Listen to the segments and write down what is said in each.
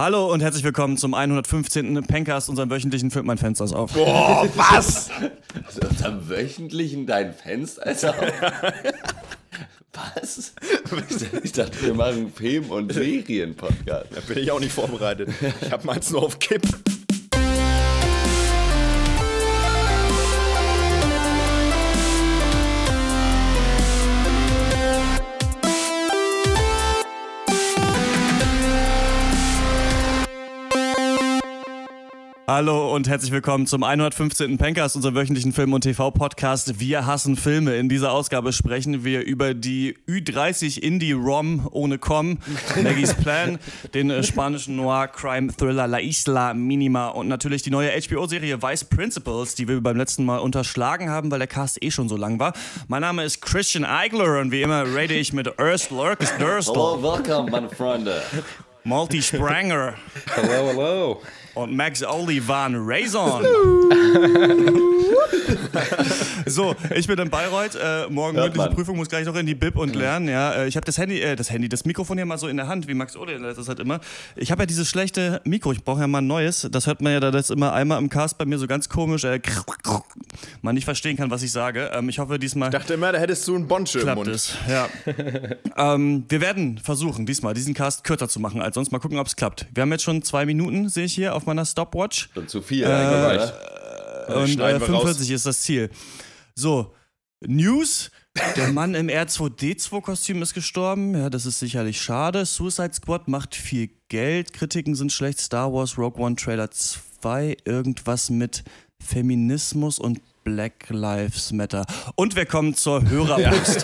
Hallo und herzlich willkommen zum 115. Pencast, unserem wöchentlichen Film Mein Fenster ist auf. Boah, was? Also unserem wöchentlichen dein Fenster ist auf. Was? Ich dachte, wir machen einen Film- und Serien-Podcast. Da bin ich auch nicht vorbereitet. Ich hab meins nur auf Kipp. Hallo und herzlich willkommen zum 115. Pencast, unserem wöchentlichen Film- und TV-Podcast. Wir hassen Filme. In dieser Ausgabe sprechen wir über die Ü30 Indie-Rom ohne Com, Maggie's Plan, den äh, spanischen Noir-Crime-Thriller La Isla Minima und natürlich die neue HBO-Serie Vice Principals, die wir beim letzten Mal unterschlagen haben, weil der Cast eh schon so lang war. Mein Name ist Christian Eigler und wie immer rede ich mit Ernst Lurkes Durstel, Hallo, willkommen, meine Freunde. Malti Spranger Hello, hello. Und Max Olivan Raison. so, ich bin in Bayreuth. Äh, morgen Hört mündliche man. Prüfung, muss gleich noch in die Bib und lernen. Ja, äh, ich habe das Handy, äh, das Handy, das Mikrofon hier mal so in der Hand, wie Max Olivan das halt immer. Ich habe ja dieses schlechte Mikro. Ich brauche ja mal ein neues. Das hört man ja da das immer einmal im Cast bei mir so ganz komisch. Äh, man nicht verstehen kann, was ich sage. Ähm, ich hoffe diesmal. Ich dachte immer, da hättest du einen Bonsche im Klappt Mund. es, ja. ähm, wir werden versuchen, diesmal diesen Cast kürzer zu machen als sonst. Mal gucken, ob es klappt. Wir haben jetzt schon zwei Minuten, sehe ich hier auf meiner Stopwatch. Schon zu viel? Und schneiden äh, wir raus. 45 ist das Ziel. So, News. Der Mann im R2D2-Kostüm ist gestorben. Ja, das ist sicherlich schade. Suicide Squad macht viel Geld. Kritiken sind schlecht. Star Wars Rogue One Trailer 2. Irgendwas mit Feminismus und Black Lives Matter. Und wir kommen zur Hörerpost.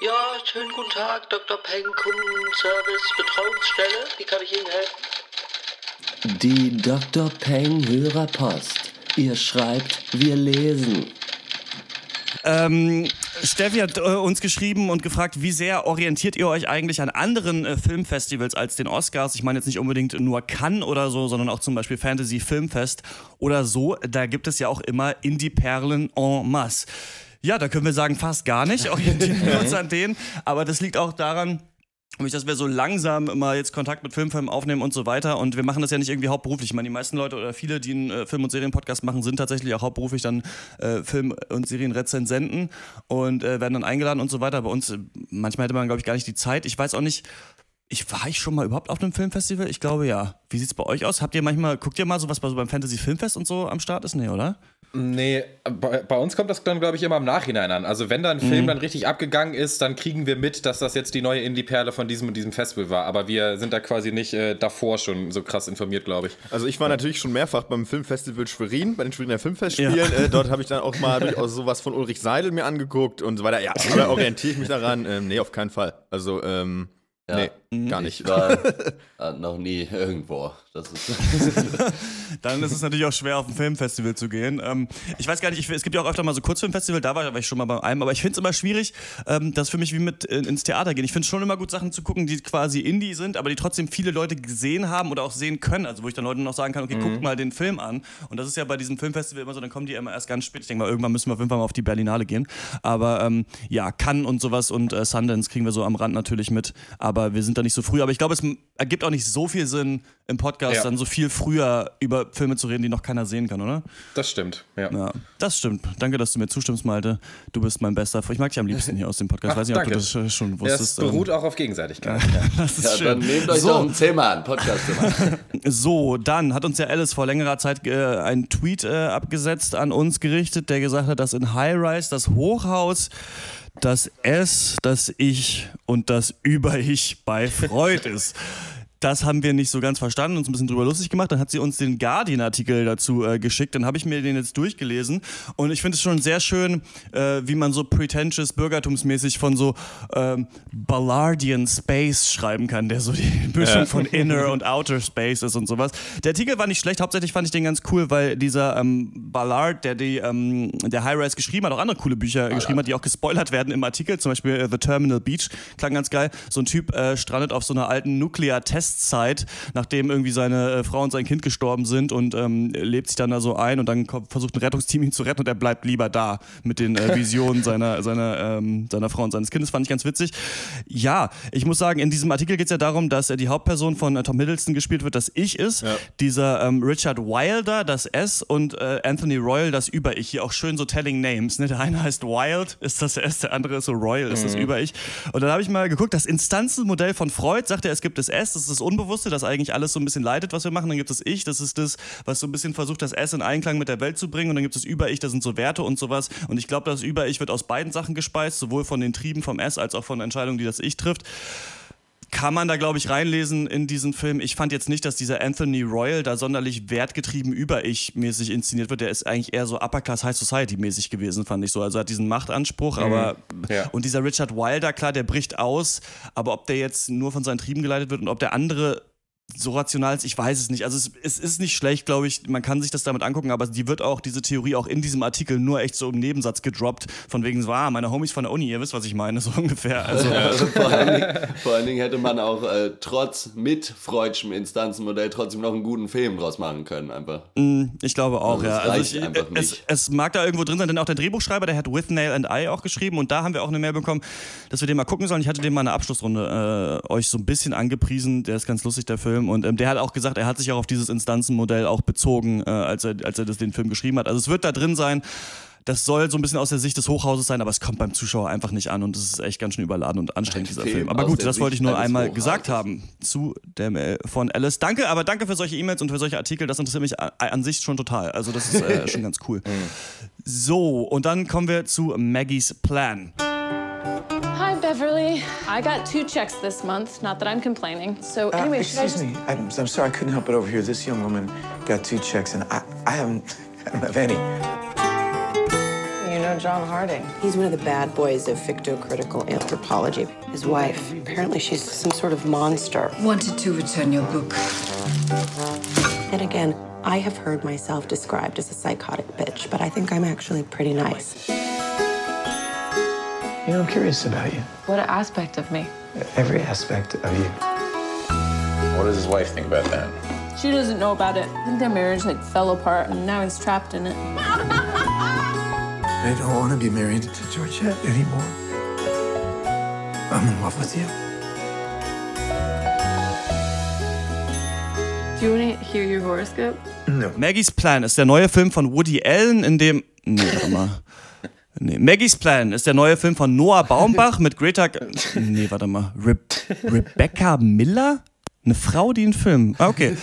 Ja, schönen guten Tag, Dr. Peng, Kundenservice, Betreuungsstelle. Wie kann ich Ihnen helfen? Die Dr. Peng Hörerpost. Ihr schreibt, wir lesen. Ähm, Steffi hat äh, uns geschrieben und gefragt, wie sehr orientiert ihr euch eigentlich an anderen äh, Filmfestivals als den Oscars? Ich meine jetzt nicht unbedingt nur Cannes oder so, sondern auch zum Beispiel Fantasy Filmfest oder so. Da gibt es ja auch immer Indie-Perlen en masse. Ja, da können wir sagen, fast gar nicht orientieren wir uns an denen. Aber das liegt auch daran, Nämlich, dass wir so langsam immer jetzt Kontakt mit Filmfilmen aufnehmen und so weiter. Und wir machen das ja nicht irgendwie hauptberuflich. Ich meine, die meisten Leute oder viele, die einen äh, Film- und Serienpodcast machen, sind tatsächlich auch hauptberuflich dann äh, Film- und Serienrezensenten und äh, werden dann eingeladen und so weiter. Bei uns, äh, manchmal hätte man, glaube ich, gar nicht die Zeit. Ich weiß auch nicht, ich war ich schon mal überhaupt auf einem Filmfestival? Ich glaube ja. Wie sieht's bei euch aus? Habt ihr manchmal, guckt ihr mal so was bei so beim Fantasy Filmfest und so am Start ist? Nee, oder? Nee, bei, bei uns kommt das dann, glaube ich, immer im Nachhinein an. Also, wenn da ein Film dann richtig abgegangen ist, dann kriegen wir mit, dass das jetzt die neue Indie-Perle von diesem und diesem Festival war. Aber wir sind da quasi nicht äh, davor schon so krass informiert, glaube ich. Also ich war natürlich schon mehrfach beim Filmfestival Schwerin, bei den Schweriner Filmfestspielen. Äh, dort habe ich dann auch mal durchaus sowas von Ulrich Seidel mir angeguckt und so weiter. Ja, aber orientiere ich mich daran? Ähm, nee, auf keinen Fall. Also, ähm, nee, gar nicht. Ich war äh, noch nie irgendwo. Ist Dann ist es natürlich auch schwer, auf ein Filmfestival zu gehen. Ähm, ich weiß gar nicht, ich, es gibt ja auch öfter mal so Kurzfilmfestival, da war, ich schon mal bei einem, aber ich finde es immer schwierig, ähm, das für mich wie mit äh, ins Theater gehen. Ich finde es schon immer gut, Sachen zu gucken, die quasi Indie sind, aber die trotzdem viele Leute gesehen haben oder auch sehen können. Also wo ich dann Leuten noch sagen kann, okay, guckt mal den Film an. Und das ist ja bei diesem Filmfestival immer so, dann kommen die immer erst ganz spät. Ich denke mal, irgendwann müssen wir auf jeden Fall mal auf die Berlinale gehen. Aber ähm, ja, Cannes und sowas und äh, Sundance kriegen wir so am Rand natürlich mit, aber wir sind da nicht so früh. Aber ich glaube, es ergibt auch nicht so viel Sinn, im Podcast Ja. dann so viel früher über Filme zu reden, die noch keiner sehen kann, oder? Das stimmt, ja. Ja, das stimmt. Danke, dass du mir zustimmst, Malte. Du bist mein bester Freund. Ich mag dich am liebsten hier aus dem Podcast. Ach, weiß nicht, ob danke. du das äh, schon Das wusstest. beruht auch auf Gegenseitigkeit. Ähm, das ist ja, schön. dann nehmt euch doch so, ein Zimmer an, Podcast-Zimmer. so, dann hat uns ja Alice vor längerer Zeit äh, einen Tweet äh, abgesetzt, an uns gerichtet, der gesagt hat, dass in High Rise das Hochhaus das S, das Ich und das Über-Ich bei Freud ist. Das haben wir nicht so ganz verstanden, uns ein bisschen drüber lustig gemacht. Dann hat sie uns den Guardian-Artikel dazu äh, geschickt. Dann habe ich mir den jetzt durchgelesen. Und ich finde es schon sehr schön, äh, wie man so pretentious, bürgertumsmäßig von so ähm, Ballardian Space schreiben kann, der so die Mischung von Inner und Outer Space ist und sowas. Der Artikel war nicht schlecht. Hauptsächlich fand ich den ganz cool, weil dieser ähm, Ballard, der die, ähm, der High Rise geschrieben hat, auch andere coole Bücher geschrieben hat, die auch gespoilert werden im Artikel. Zum Beispiel äh, The Terminal Beach klang ganz geil. So ein Typ äh, strandet auf so einer alten Nuclear Westside, nachdem irgendwie seine äh, Frau und sein Kind gestorben sind und ähm, lebt sich dann da so ein und dann kommt, versucht ein Rettungsteam ihn zu retten und er bleibt lieber da mit den äh, Visionen seiner, seiner, ähm, seiner Frau und seines Kindes. Fand ich ganz witzig. Ja, ich muss sagen, in diesem Artikel geht es ja darum, dass äh, die Hauptperson von äh, Tom Hiddleston gespielt wird, das Ich ist. Ja. Dieser ähm, Richard Wilder, das S und äh, Anthony Royal, das Über-Ich. Hier auch schön so Telling Names. Ne? Der eine heißt Wild, ist das S, der andere ist so Royal, ist mhm. das Über-Ich. Und dann habe ich mal geguckt, das Instanzenmodell von Freud sagt er, es gibt das S, das ist das Unbewusste, das eigentlich alles so ein bisschen leitet, was wir machen. Dann gibt es Ich, das ist das, was so ein bisschen versucht, das S in Einklang mit der Welt zu bringen. Und dann gibt es Über-Ich, das sind so Werte und sowas. Und ich glaube, das Über-Ich wird aus beiden Sachen gespeist, sowohl von den Trieben vom S als auch von Entscheidungen, die das Ich trifft kann man da, glaube ich, reinlesen in diesen Film. Ich fand jetzt nicht, dass dieser Anthony Royal da sonderlich wertgetrieben über ich mäßig inszeniert wird. Der ist eigentlich eher so Upper Class High Society mäßig gewesen, fand ich so. Also hat diesen Machtanspruch, mhm. aber ja. und dieser Richard Wilder, klar, der bricht aus, aber ob der jetzt nur von seinen Trieben geleitet wird und ob der andere so rational ist, ich weiß es nicht. Also es, es ist nicht schlecht, glaube ich. Man kann sich das damit angucken, aber die wird auch, diese Theorie auch in diesem Artikel nur echt so im Nebensatz gedroppt. Von wegen so, ah, meine Homies von der Uni, ihr wisst, was ich meine, so ungefähr. Also, also vor, allen Dingen, vor, allen Dingen, hätte man auch äh, trotz mit Freudschem Instanzenmodell trotzdem noch einen guten Film draus machen können, einfach. Mm, ich glaube auch, also ja. Also ich, es, es, mag da irgendwo drin sein, denn auch der Drehbuchschreiber, der hat With Nail and I auch geschrieben und da haben wir auch eine Mail bekommen, dass wir den mal gucken sollen. Ich hatte den mal in der Abschlussrunde äh, euch so ein bisschen angepriesen. Der ist ganz lustig, der Film. Und ähm, der hat auch gesagt, er hat sich auch auf dieses Instanzenmodell auch bezogen, äh, als, er, als er das, den Film geschrieben hat. Also es wird da drin sein. Das soll so ein bisschen aus der Sicht des Hochhauses sein, aber es kommt beim Zuschauer einfach nicht an und es ist echt ganz schön überladen und anstrengend, dieser Film. Film. Aber gut, das wollte ich nur einmal gesagt haben zu der Mail von Alice. Danke, aber danke für solche E-Mails und für solche Artikel. Das interessiert mich an sich schon total. Also, das ist äh, schon ganz cool. Mhm. So, und dann kommen wir zu Maggies Plan. Beverly. I got two checks this month. Not that I'm complaining. So uh, anyway, excuse just... me. I'm, I'm, sorry, I couldn't help but overhear. This young woman got two checks, and I, I haven't, I don't have any. You know John Harding. He's one of the bad boys of fictocritical anthropology. His wife, apparently she's some sort of monster. Wanted to return your book. And again, I have heard myself described as a psychotic bitch, but I think I'm actually pretty nice. You know, I'm curious about you. What aspect of me? Every aspect of you. What does his wife think about that? She doesn't know about it. I think their marriage like fell apart and now he's trapped in it. I don't want to be married to Georgette anymore. I'm in love with you. Do you want to hear your horoscope? No. Maggie's Plan ist der neue Film von Woody Allen, in dem. Nee, warte mal. Nee, Maggie's Plan ist der neue Film von Noah Baumbach mit Greta. Nee, warte mal. Re Rebecca Miller? Eine Frau, die einen Film. Ah, okay.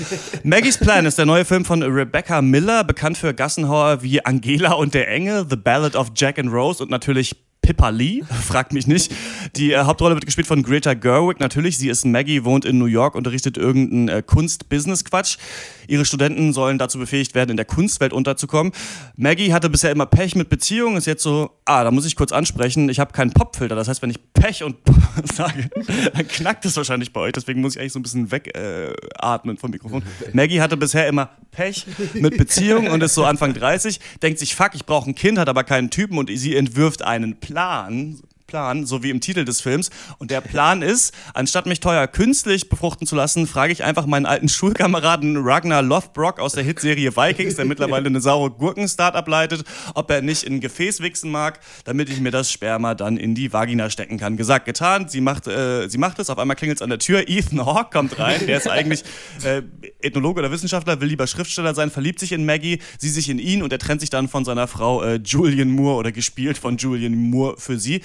Maggie's Plan ist der neue Film von Rebecca Miller, bekannt für Gassenhauer wie Angela und der Engel, The Ballad of Jack and Rose und natürlich Pippa Lee, fragt mich nicht. Die äh, Hauptrolle wird gespielt von Greta Gerwig. Natürlich, sie ist Maggie, wohnt in New York, unterrichtet irgendeinen äh, Kunst-Business-Quatsch. Ihre Studenten sollen dazu befähigt werden, in der Kunstwelt unterzukommen. Maggie hatte bisher immer Pech mit Beziehungen, ist jetzt so, ah, da muss ich kurz ansprechen, ich habe keinen Popfilter. Das heißt, wenn ich Pech und sage, dann knackt es wahrscheinlich bei euch. Deswegen muss ich eigentlich so ein bisschen wegatmen äh, vom Mikrofon. Maggie hatte bisher immer Pech mit Beziehungen und ist so Anfang 30, denkt sich, fuck, ich brauche ein Kind, hat aber keinen Typen und sie entwirft einen Plan Plan, so wie im Titel des Films. Und der Plan ist, anstatt mich teuer künstlich befruchten zu lassen, frage ich einfach meinen alten Schulkameraden Ragnar Lothbrok aus der Hitserie Vikings, der mittlerweile eine saure Gurken-Start leitet, ob er nicht in ein Gefäß wichsen mag, damit ich mir das Sperma dann in die Vagina stecken kann. Gesagt, getan. Sie macht, äh, sie macht es. Auf einmal klingelt es an der Tür. Ethan Hawke kommt rein. Der ist eigentlich äh, Ethnologe oder Wissenschaftler, will lieber Schriftsteller sein, verliebt sich in Maggie, sie sich in ihn und er trennt sich dann von seiner Frau äh, Julian Moore oder gespielt von Julian Moore für sie.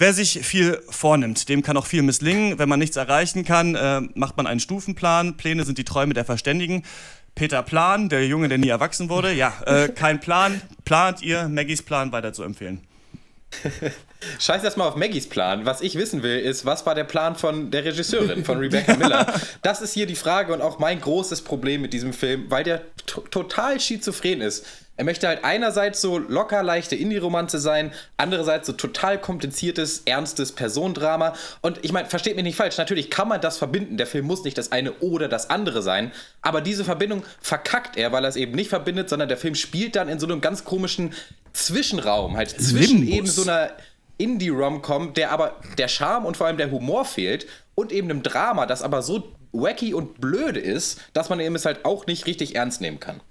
Wer sich viel vornimmt, dem kann auch viel misslingen. Wenn man nichts erreichen kann, äh, macht man einen Stufenplan. Pläne sind die Träume der Verständigen. Peter Plan, der Junge, der nie erwachsen wurde. Ja, äh, kein Plan. Plant ihr, Maggies Plan weiter zu empfehlen? Scheiß erstmal auf Maggies Plan. Was ich wissen will, ist, was war der Plan von der Regisseurin, von Rebecca Miller? Das ist hier die Frage und auch mein großes Problem mit diesem Film, weil der total schizophren ist. Er möchte halt einerseits so locker leichte Indie-Romanze sein, andererseits so total kompliziertes, ernstes Personendrama. Und ich meine, versteht mich nicht falsch, natürlich kann man das verbinden. Der Film muss nicht das eine oder das andere sein. Aber diese Verbindung verkackt er, weil er es eben nicht verbindet, sondern der Film spielt dann in so einem ganz komischen Zwischenraum, halt zwischen Limbus. eben so einer Indie-Rom-Com, der aber der Charme und vor allem der Humor fehlt und eben einem Drama, das aber so wacky und blöde ist, dass man eben es halt auch nicht richtig ernst nehmen kann.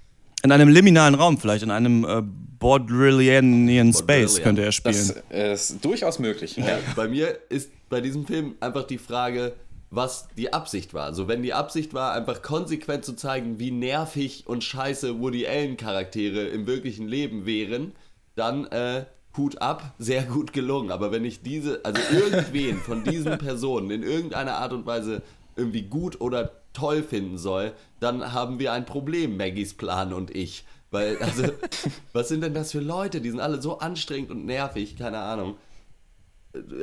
In einem liminalen Raum vielleicht, in einem äh, Baudrillianian Space könnte er spielen. Das ist durchaus möglich. Ja, bei mir ist bei diesem Film einfach die Frage, was die Absicht war. Also wenn die Absicht war, einfach konsequent zu zeigen, wie nervig und scheiße Woody Allen Charaktere im wirklichen Leben wären, dann äh, Hut ab, sehr gut gelungen. Aber wenn ich diese, also irgendwen von diesen Personen in irgendeiner Art und Weise irgendwie gut oder toll finden soll, dann haben wir ein Problem, Maggies Plan und ich. Weil, also, was sind denn das für Leute? Die sind alle so anstrengend und nervig, keine Ahnung.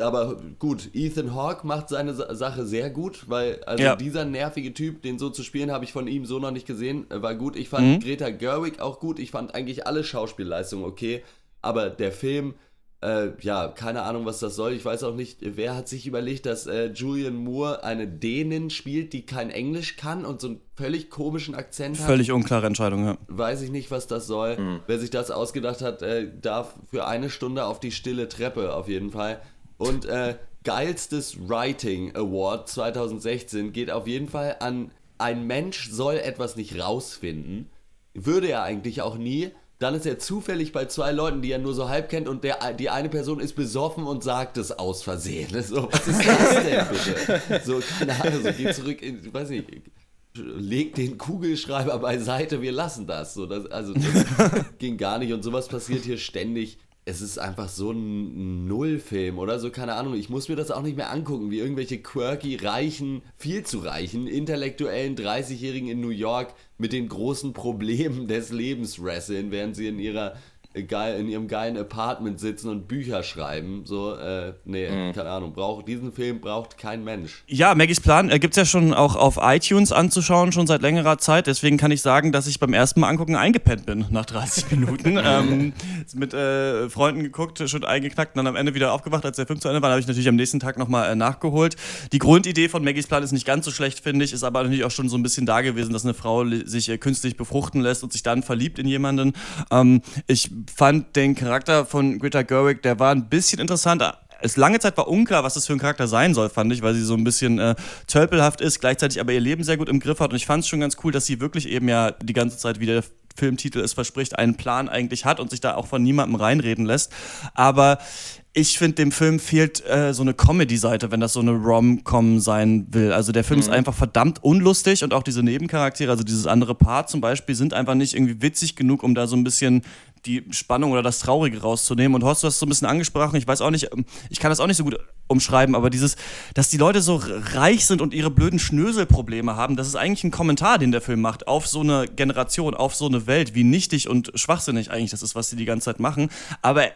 Aber gut, Ethan Hawke macht seine Sache sehr gut, weil also ja. dieser nervige Typ, den so zu spielen, habe ich von ihm so noch nicht gesehen, war gut. Ich fand mhm. Greta Gerwig auch gut. Ich fand eigentlich alle Schauspielleistungen okay. Aber der Film, äh, ja, keine Ahnung, was das soll. Ich weiß auch nicht, wer hat sich überlegt, dass äh, Julian Moore eine Dänin spielt, die kein Englisch kann und so einen völlig komischen Akzent hat. Völlig unklare Entscheidung, ja. Weiß ich nicht, was das soll. Mhm. Wer sich das ausgedacht hat, äh, darf für eine Stunde auf die stille Treppe auf jeden Fall. Und äh, geilstes Writing Award 2016 geht auf jeden Fall an ein Mensch soll etwas nicht rausfinden. Würde er eigentlich auch nie. Dann ist er zufällig bei zwei Leuten, die er nur so halb kennt und der, die eine Person ist besoffen und sagt es aus Versehen. So, was ist das denn bitte? So, keine Ahnung, so, geh zurück in, weiß nicht, leg den Kugelschreiber beiseite, wir lassen das. So, das also das ging gar nicht und sowas passiert hier ständig es ist einfach so ein Nullfilm oder so, keine Ahnung. Ich muss mir das auch nicht mehr angucken, wie irgendwelche quirky, reichen, viel zu reichen, intellektuellen 30-Jährigen in New York mit den großen Problemen des Lebens wresteln, während sie in ihrer geil, in ihrem geilen Apartment sitzen und Bücher schreiben. So, äh, nee, mhm. keine Ahnung. Braucht, diesen Film braucht kein Mensch. Ja, Maggies Plan äh, gibt es ja schon auch auf iTunes anzuschauen, schon seit längerer Zeit. Deswegen kann ich sagen, dass ich beim ersten Mal angucken eingepennt bin nach 30 Minuten. ähm, mit äh, Freunden geguckt, schon eingeknackt und dann am Ende wieder aufgewacht, als der Film zu Ende war. habe ich natürlich am nächsten Tag nochmal äh, nachgeholt. Die Grundidee von Maggies Plan ist nicht ganz so schlecht, finde ich, ist aber natürlich auch schon so ein bisschen da gewesen, dass eine Frau sich äh, künstlich befruchten lässt und sich dann verliebt in jemanden. Ähm, ich fand den Charakter von Greta Gerwig, der war ein bisschen interessant. Es lange Zeit war unklar, was das für ein Charakter sein soll, fand ich, weil sie so ein bisschen äh, tölpelhaft ist, gleichzeitig aber ihr Leben sehr gut im Griff hat. Und ich fand es schon ganz cool, dass sie wirklich eben ja die ganze Zeit, wie der Filmtitel es verspricht, einen Plan eigentlich hat und sich da auch von niemandem reinreden lässt. Aber ich finde, dem Film fehlt äh, so eine Comedy-Seite, wenn das so eine Rom-Com sein will. Also der Film mhm. ist einfach verdammt unlustig und auch diese Nebencharaktere, also dieses andere Paar zum Beispiel, sind einfach nicht irgendwie witzig genug, um da so ein bisschen die Spannung oder das Traurige rauszunehmen. Und Horst, du hast so ein bisschen angesprochen, ich weiß auch nicht, ähm, ich kann das auch nicht so gut umschreiben, aber dieses, dass die Leute so reich sind und ihre blöden Schnöselprobleme haben, das ist eigentlich ein Kommentar, den der Film macht, auf so eine Generation, auf so eine Welt, wie nichtig und schwachsinnig eigentlich das ist, was sie die ganze Zeit machen. Aber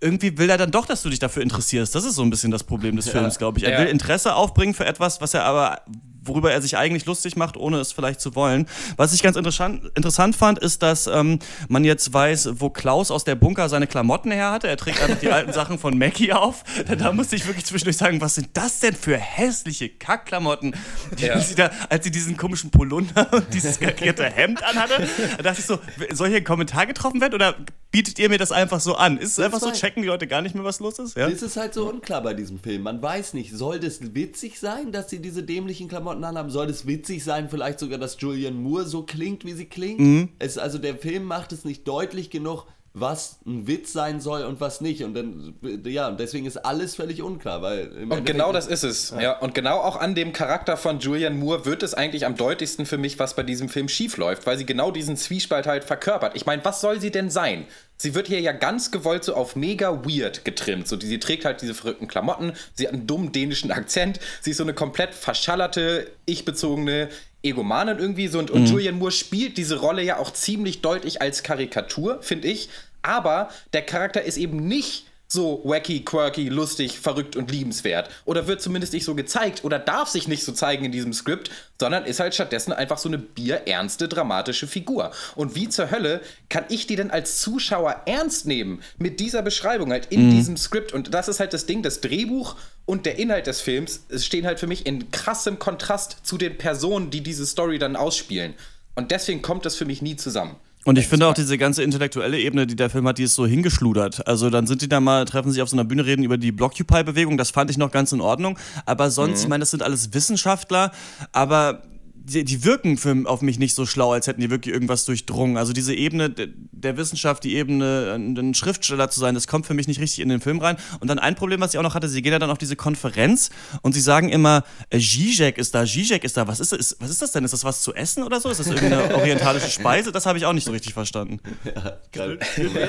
irgendwie will er dann doch, dass du dich dafür interessierst. Das ist so ein bisschen das Problem des Films, glaube ich. Er will Interesse aufbringen für etwas, was er aber worüber er sich eigentlich lustig macht, ohne es vielleicht zu wollen. Was ich ganz interessant, interessant fand, ist, dass ähm, man jetzt weiß, wo Klaus aus der Bunker seine Klamotten her hatte. Er trägt einfach die alten Sachen von Mackie auf. Da musste ich wirklich zwischendurch sagen, was sind das denn für hässliche Kackklamotten, die ja. sie da, als sie diesen komischen Polunder und dieses karierte Hemd anhatte. Da dachte ich so, soll hier ein Kommentar getroffen werden oder bietet ihr mir das einfach so an? Ist es einfach so, checken die Leute gar nicht mehr, was los ist? Ja? Das ist halt so unklar bei diesem Film. Man weiß nicht, soll das witzig sein, dass sie diese dämlichen Klamotten Klamotten anhaben, soll es witzig sein, vielleicht sogar, dass Julian Moore so klingt, wie sie klingt. Mhm. Es, also der Film macht es nicht deutlich genug, was ein Witz sein soll und was nicht. Und dann, ja, und deswegen ist alles völlig unklar, weil. Und genau das ist es. Ja. ja. Und genau auch an dem Charakter von Julian Moore wird es eigentlich am deutlichsten für mich, was bei diesem Film schiefläuft, weil sie genau diesen Zwiespalt halt verkörpert. Ich meine, was soll sie denn sein? Sie wird hier ja ganz gewollt so auf mega weird getrimmt. So, sie trägt halt diese verrückten Klamotten, sie hat einen dummen dänischen Akzent, sie ist so eine komplett verschallerte, ich-bezogene Egomanin irgendwie so. Und, mhm. und Julian Moore spielt diese Rolle ja auch ziemlich deutlich als Karikatur, finde ich. Aber der Charakter ist eben nicht so wacky, quirky, lustig, verrückt und liebenswert. Oder wird zumindest nicht so gezeigt oder darf sich nicht so zeigen in diesem Skript, sondern ist halt stattdessen einfach so eine bierernste, dramatische Figur. Und wie zur Hölle kann ich die denn als Zuschauer ernst nehmen mit dieser Beschreibung halt in mhm. diesem Skript? Und das ist halt das Ding, das Drehbuch und der Inhalt des Films stehen halt für mich in krassem Kontrast zu den Personen, die diese Story dann ausspielen. Und deswegen kommt das für mich nie zusammen. Und ich finde auch diese ganze intellektuelle Ebene, die der Film hat, die ist so hingeschludert. Also dann sind die da mal, treffen sich auf so einer Bühne, reden über die Blockupy-Bewegung, das fand ich noch ganz in Ordnung. Aber sonst, Mhm. ich meine, das sind alles Wissenschaftler, aber die, die wirken für, auf mich nicht so schlau, als hätten die wirklich irgendwas durchdrungen. Also diese Ebene de- der Wissenschaft, die Ebene, ein ein Schriftsteller zu sein, das kommt für mich nicht richtig in den Film rein. Und dann ein Problem, was ich auch noch hatte, sie gehen ja dann auf diese Konferenz und sie sagen immer, äh, Zizek ist da, Zizek ist da. Was ist, ist, was ist das denn? Ist das was zu essen oder so? Ist das irgendeine orientalische Speise? Das habe ich auch nicht so richtig verstanden. Ja, geil.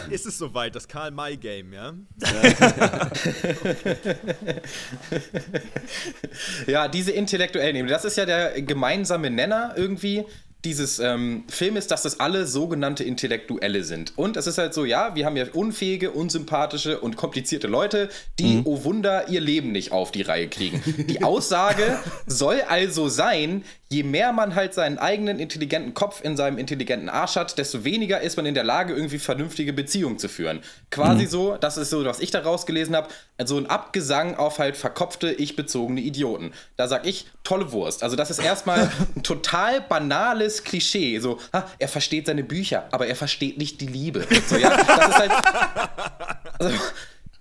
ist es soweit, das Karl-May-Game, ja? Ja, diese intellektuellen Ebene, das ist ja der gemeinsame Nenner irgendwie dieses ähm, Filmes, dass das alle sogenannte Intellektuelle sind. Und es ist halt so, ja, wir haben ja unfähige, unsympathische und komplizierte Leute, die, oh Wunder, ihr Leben nicht auf die Reihe kriegen. Die Aussage soll also sein, je mehr man halt seinen eigenen intelligenten Kopf in seinem intelligenten Arsch hat, desto weniger ist man in der Lage, irgendwie vernünftige Beziehungen zu führen. Quasi so, das ist so, was ich daraus gelesen habe, also ein Abgesang auf halt verkopfte, ich-bezogene Idioten. Da sag ich, tolle Wurst. Also das ist erstmal ein total banales Klischee. So, ah, er versteht seine Bücher, aber er versteht nicht die Liebe. So, ja, das ist halt... Also,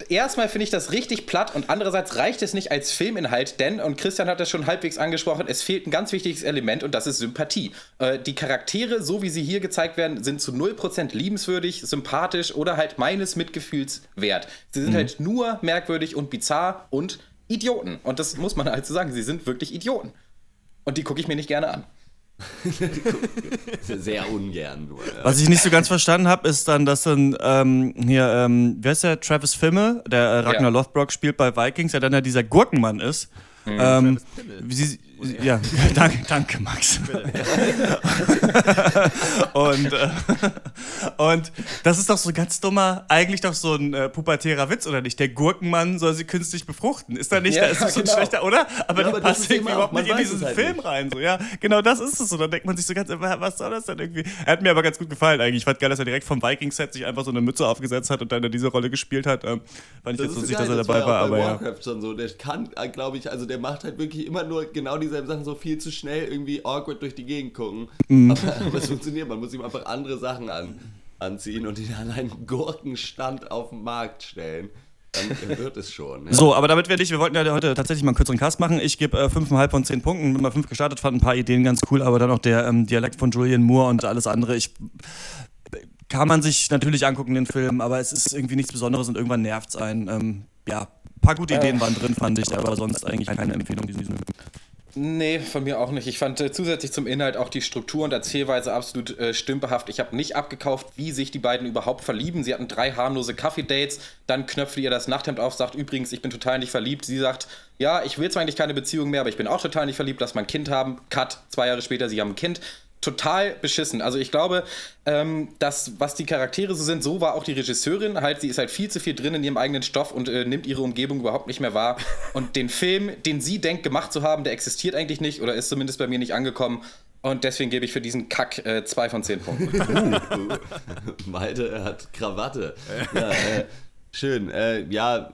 Erstmal finde ich das richtig platt und andererseits reicht es nicht als Filminhalt, denn, und Christian hat das schon halbwegs angesprochen, es fehlt ein ganz wichtiges Element und das ist Sympathie. Äh, die Charaktere, so wie sie hier gezeigt werden, sind zu 0% liebenswürdig, sympathisch oder halt meines Mitgefühls wert. Sie sind halt nur merkwürdig und bizarr und Idioten. Und das muss man halt so sagen, sie sind wirklich Idioten. Und die gucke ich mir nicht gerne an. Sehr ungern nur. Ja. Was ich nicht so ganz verstanden habe, ist dann, dass dann ähm, hier, ähm, wer ist der? Travis Fimmel, der äh, Ragnar Ja. Lothbrok spielt bei Vikings, der dann ja dieser Gurkenmann ist. Ähm, wie sie, ja, danke, danke, Max. und, äh, und das ist doch so ein ganz dummer, eigentlich doch so ein äh, pubertärer Witz, oder nicht? Der Gurkenmann soll sie künstlich befruchten. Ist da nicht, Ja, da ist das so ein genau. schlechter, oder? Aber Ja, das passt ist irgendwie überhaupt nicht in diesen es halt Film nicht. rein. So, ja, genau das ist es. Und dann denkt man sich so ganz, was soll das denn irgendwie? Er hat mir aber ganz gut gefallen eigentlich. Ich fand geil, dass er direkt vom Vikings-Set sich einfach so eine Mütze aufgesetzt hat und dann diese Rolle gespielt hat. Ähm, fand ich jetzt Das ist lustig, geil, dass er dabei ja war, auch aber ja. Schon so. Der kann, glaube ich, also der macht halt wirklich immer nur genau dieselben Sachen, so viel zu schnell irgendwie awkward durch die Gegend gucken. Mhm. Aber, aber es funktioniert, man muss ihm einfach andere Sachen an, anziehen und ihn an einen Gurkenstand auf den Markt stellen. Dann wird es schon. Ja. So, aber damit wir nicht, wir wollten ja heute tatsächlich mal einen kürzeren Cast machen. Ich gebe äh, 5,5 von 10 Punkten. Bin mal 5 gestartet, fand ein paar Ideen ganz cool, aber dann auch der ähm, Dialekt von Julian Moore und alles andere. Ich kann man sich natürlich angucken, den Film, aber es ist irgendwie nichts Besonderes und irgendwann nervt es einen. Ähm, ja, ein paar gute Ideen waren drin, fand ich, aber sonst eigentlich keine Empfehlung diesen Film. Nee, von mir auch nicht. Ich fand äh, zusätzlich zum Inhalt auch die Struktur und Erzählweise absolut äh, stümperhaft. Ich habe nicht abgekauft, wie sich die beiden überhaupt verlieben. Sie hatten drei harmlose Kaffee-Dates, dann knöpft ihr das Nachthemd auf, sagt übrigens, ich bin total nicht verliebt. Sie sagt, ja, ich will zwar eigentlich keine Beziehung mehr, aber ich bin auch total nicht verliebt, lass mal ein Kind haben. Cut, zwei Jahre später, sie haben ein Kind. Total beschissen. Also ich glaube, ähm, dass was die Charaktere so sind, so war auch die Regisseurin. Halt, sie ist halt viel zu viel drin in ihrem eigenen Stoff und äh, nimmt ihre Umgebung überhaupt nicht mehr wahr. Und den Film, den sie denkt gemacht zu haben, der existiert eigentlich nicht oder ist zumindest bei mir nicht angekommen. Und deswegen gebe ich für diesen Kack äh, zwei von zehn Punkten. Malte hat Krawatte. Ja, äh, schön. Äh, ja,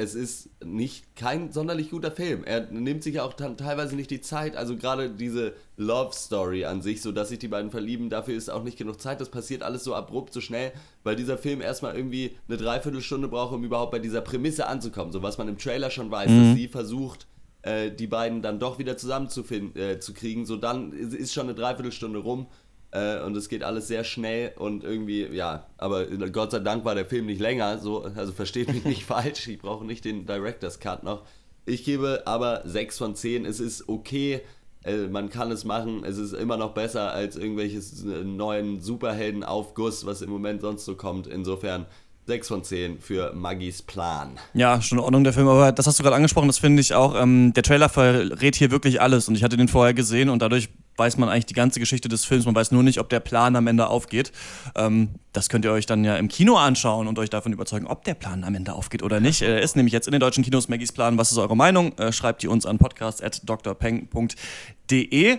es ist nicht kein sonderlich guter Film. Er nimmt sich auch dann teilweise nicht die Zeit. Also gerade diese Love Story an sich, so dass sich die beiden verlieben, dafür ist auch nicht genug Zeit. Das passiert alles so abrupt, so schnell, weil dieser Film erstmal irgendwie eine Dreiviertelstunde braucht, um überhaupt bei dieser Prämisse anzukommen. So was man im Trailer schon weiß, dass sie versucht, äh, die beiden dann doch wieder zusammenzufinden, äh, zu kriegen. So dann ist schon eine Dreiviertelstunde rum. Äh, und es geht alles sehr schnell und irgendwie, ja, aber Gott sei Dank war der Film nicht länger, so, also versteht mich nicht falsch, ich brauche nicht den Director's Cut noch. Ich gebe aber 6 von 10, es ist okay, äh, man kann es machen, es ist immer noch besser als irgendwelches äh, neuen Superhelden-Aufguss, was im Moment sonst so kommt. Insofern 6 von 10 für Maggies Plan. Ja, schon in Ordnung der Film, aber das hast du gerade angesprochen, das finde ich auch. Ähm, der Trailer verrät hier wirklich alles und ich hatte den vorher gesehen und dadurch weiß man eigentlich die ganze Geschichte des Films. Man weiß nur nicht, ob der Plan am Ende aufgeht. Ähm, das könnt ihr euch dann ja im Kino anschauen und euch davon überzeugen, ob der Plan am Ende aufgeht oder nicht. Er ist nämlich jetzt in den deutschen Kinos Maggies Plan. Was ist eure Meinung? Äh, schreibt die uns an podcast.drpeng.de.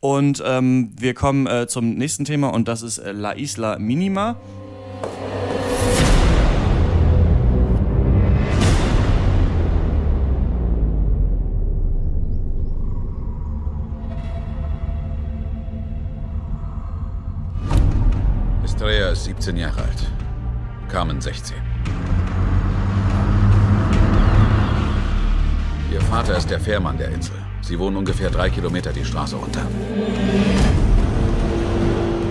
Und ähm, wir kommen äh, zum nächsten Thema und das ist äh, La Isla Minima. 17 Jahre alt. Carmen 16. Ihr Vater ist der Fährmann der Insel. Sie wohnen ungefähr drei Kilometer die Straße runter.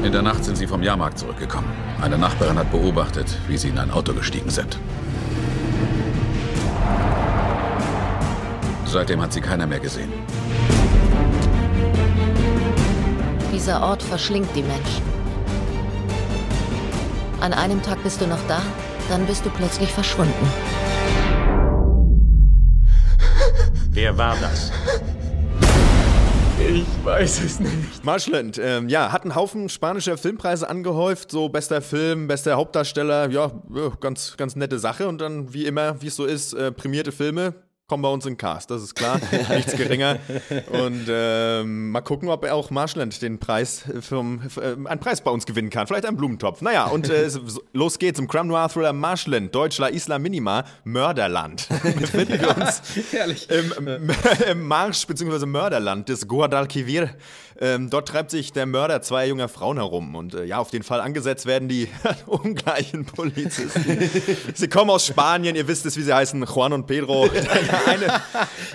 In der Nacht sind sie vom Jahrmarkt zurückgekommen. Eine Nachbarin hat beobachtet, wie sie in ein Auto gestiegen sind. Seitdem hat sie keiner mehr gesehen. Dieser Ort verschlingt die Menschen. An einem Tag bist du noch da, dann bist du plötzlich verschwunden. Wer war das? Ich weiß es nicht. Marshland, ähm, ja, hat einen Haufen spanischer Filmpreise angehäuft, so bester Film, bester Hauptdarsteller, ja, ganz, ganz nette Sache. Und dann, wie immer, wie es so ist, äh, prämierte Filme, kommen bei uns in Cast, das ist klar. Nichts geringer. Und ähm, mal gucken, ob er auch Marshland den Preis vom, äh, einen Preis bei uns gewinnen kann. Vielleicht einen Blumentopf. Naja, und äh, los geht's im Crime Noir Thriller Marshland, Deutsch La Isla Minima, Mörderland. Befinden wir uns im, im Marsch- bzw. Mörderland des Guadalquivir. Ähm, dort treibt sich der Mörder zweier junger Frauen herum. Und äh, ja, auf den Fall angesetzt werden die ungleichen Polizisten. sie kommen aus Spanien, ihr wisst es, wie sie heißen, Juan und Pedro. Der eine,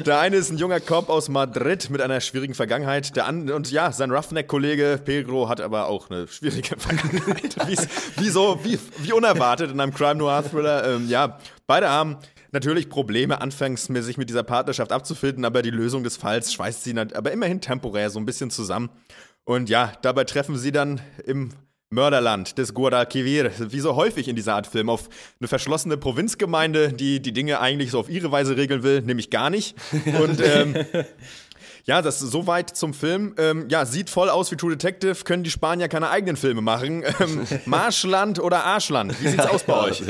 der eine ist ein junger Cop aus Madrid mit einer schwierigen Vergangenheit. Der andere, und ja, sein Roughneck-Kollege Pedro hat aber auch eine schwierige Vergangenheit. wie, so, wie, wie unerwartet in einem Crime-Noir-Thriller. Ähm, ja, beide haben natürlich Probleme, anfangs sich mit dieser Partnerschaft abzufinden, aber die Lösung des Falls schweißt sie aber immerhin temporär so ein bisschen zusammen. Und ja, dabei treffen sie dann im Mörderland des Guadalquivir, wie so häufig in dieser Art Film, auf eine verschlossene Provinzgemeinde, die die Dinge eigentlich so auf ihre Weise regeln will, nämlich gar nicht. Und ähm, ja, das ist soweit zum Film. Ähm, ja, sieht voll aus wie True Detective. Können die Spanier keine eigenen Filme machen? Ähm, Marschland oder Arschland? Wie sieht's aus bei euch?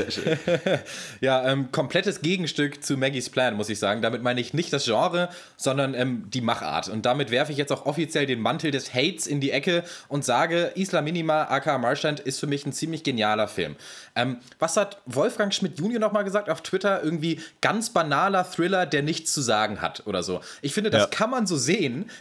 ja, ähm, komplettes Gegenstück zu Maggie's Plan, muss ich sagen. Damit meine ich nicht das Genre, sondern ähm, die Machart. Und damit werfe ich jetzt auch offiziell den Mantel des Hates in die Ecke und sage, Isla Minima, aka Marschland, ist für mich ein ziemlich genialer Film. Ähm, was hat Wolfgang Schmidt Junior nochmal gesagt auf Twitter? Irgendwie ganz banaler Thriller, der nichts zu sagen hat oder so. Ich finde, das ja. kann man so sehen.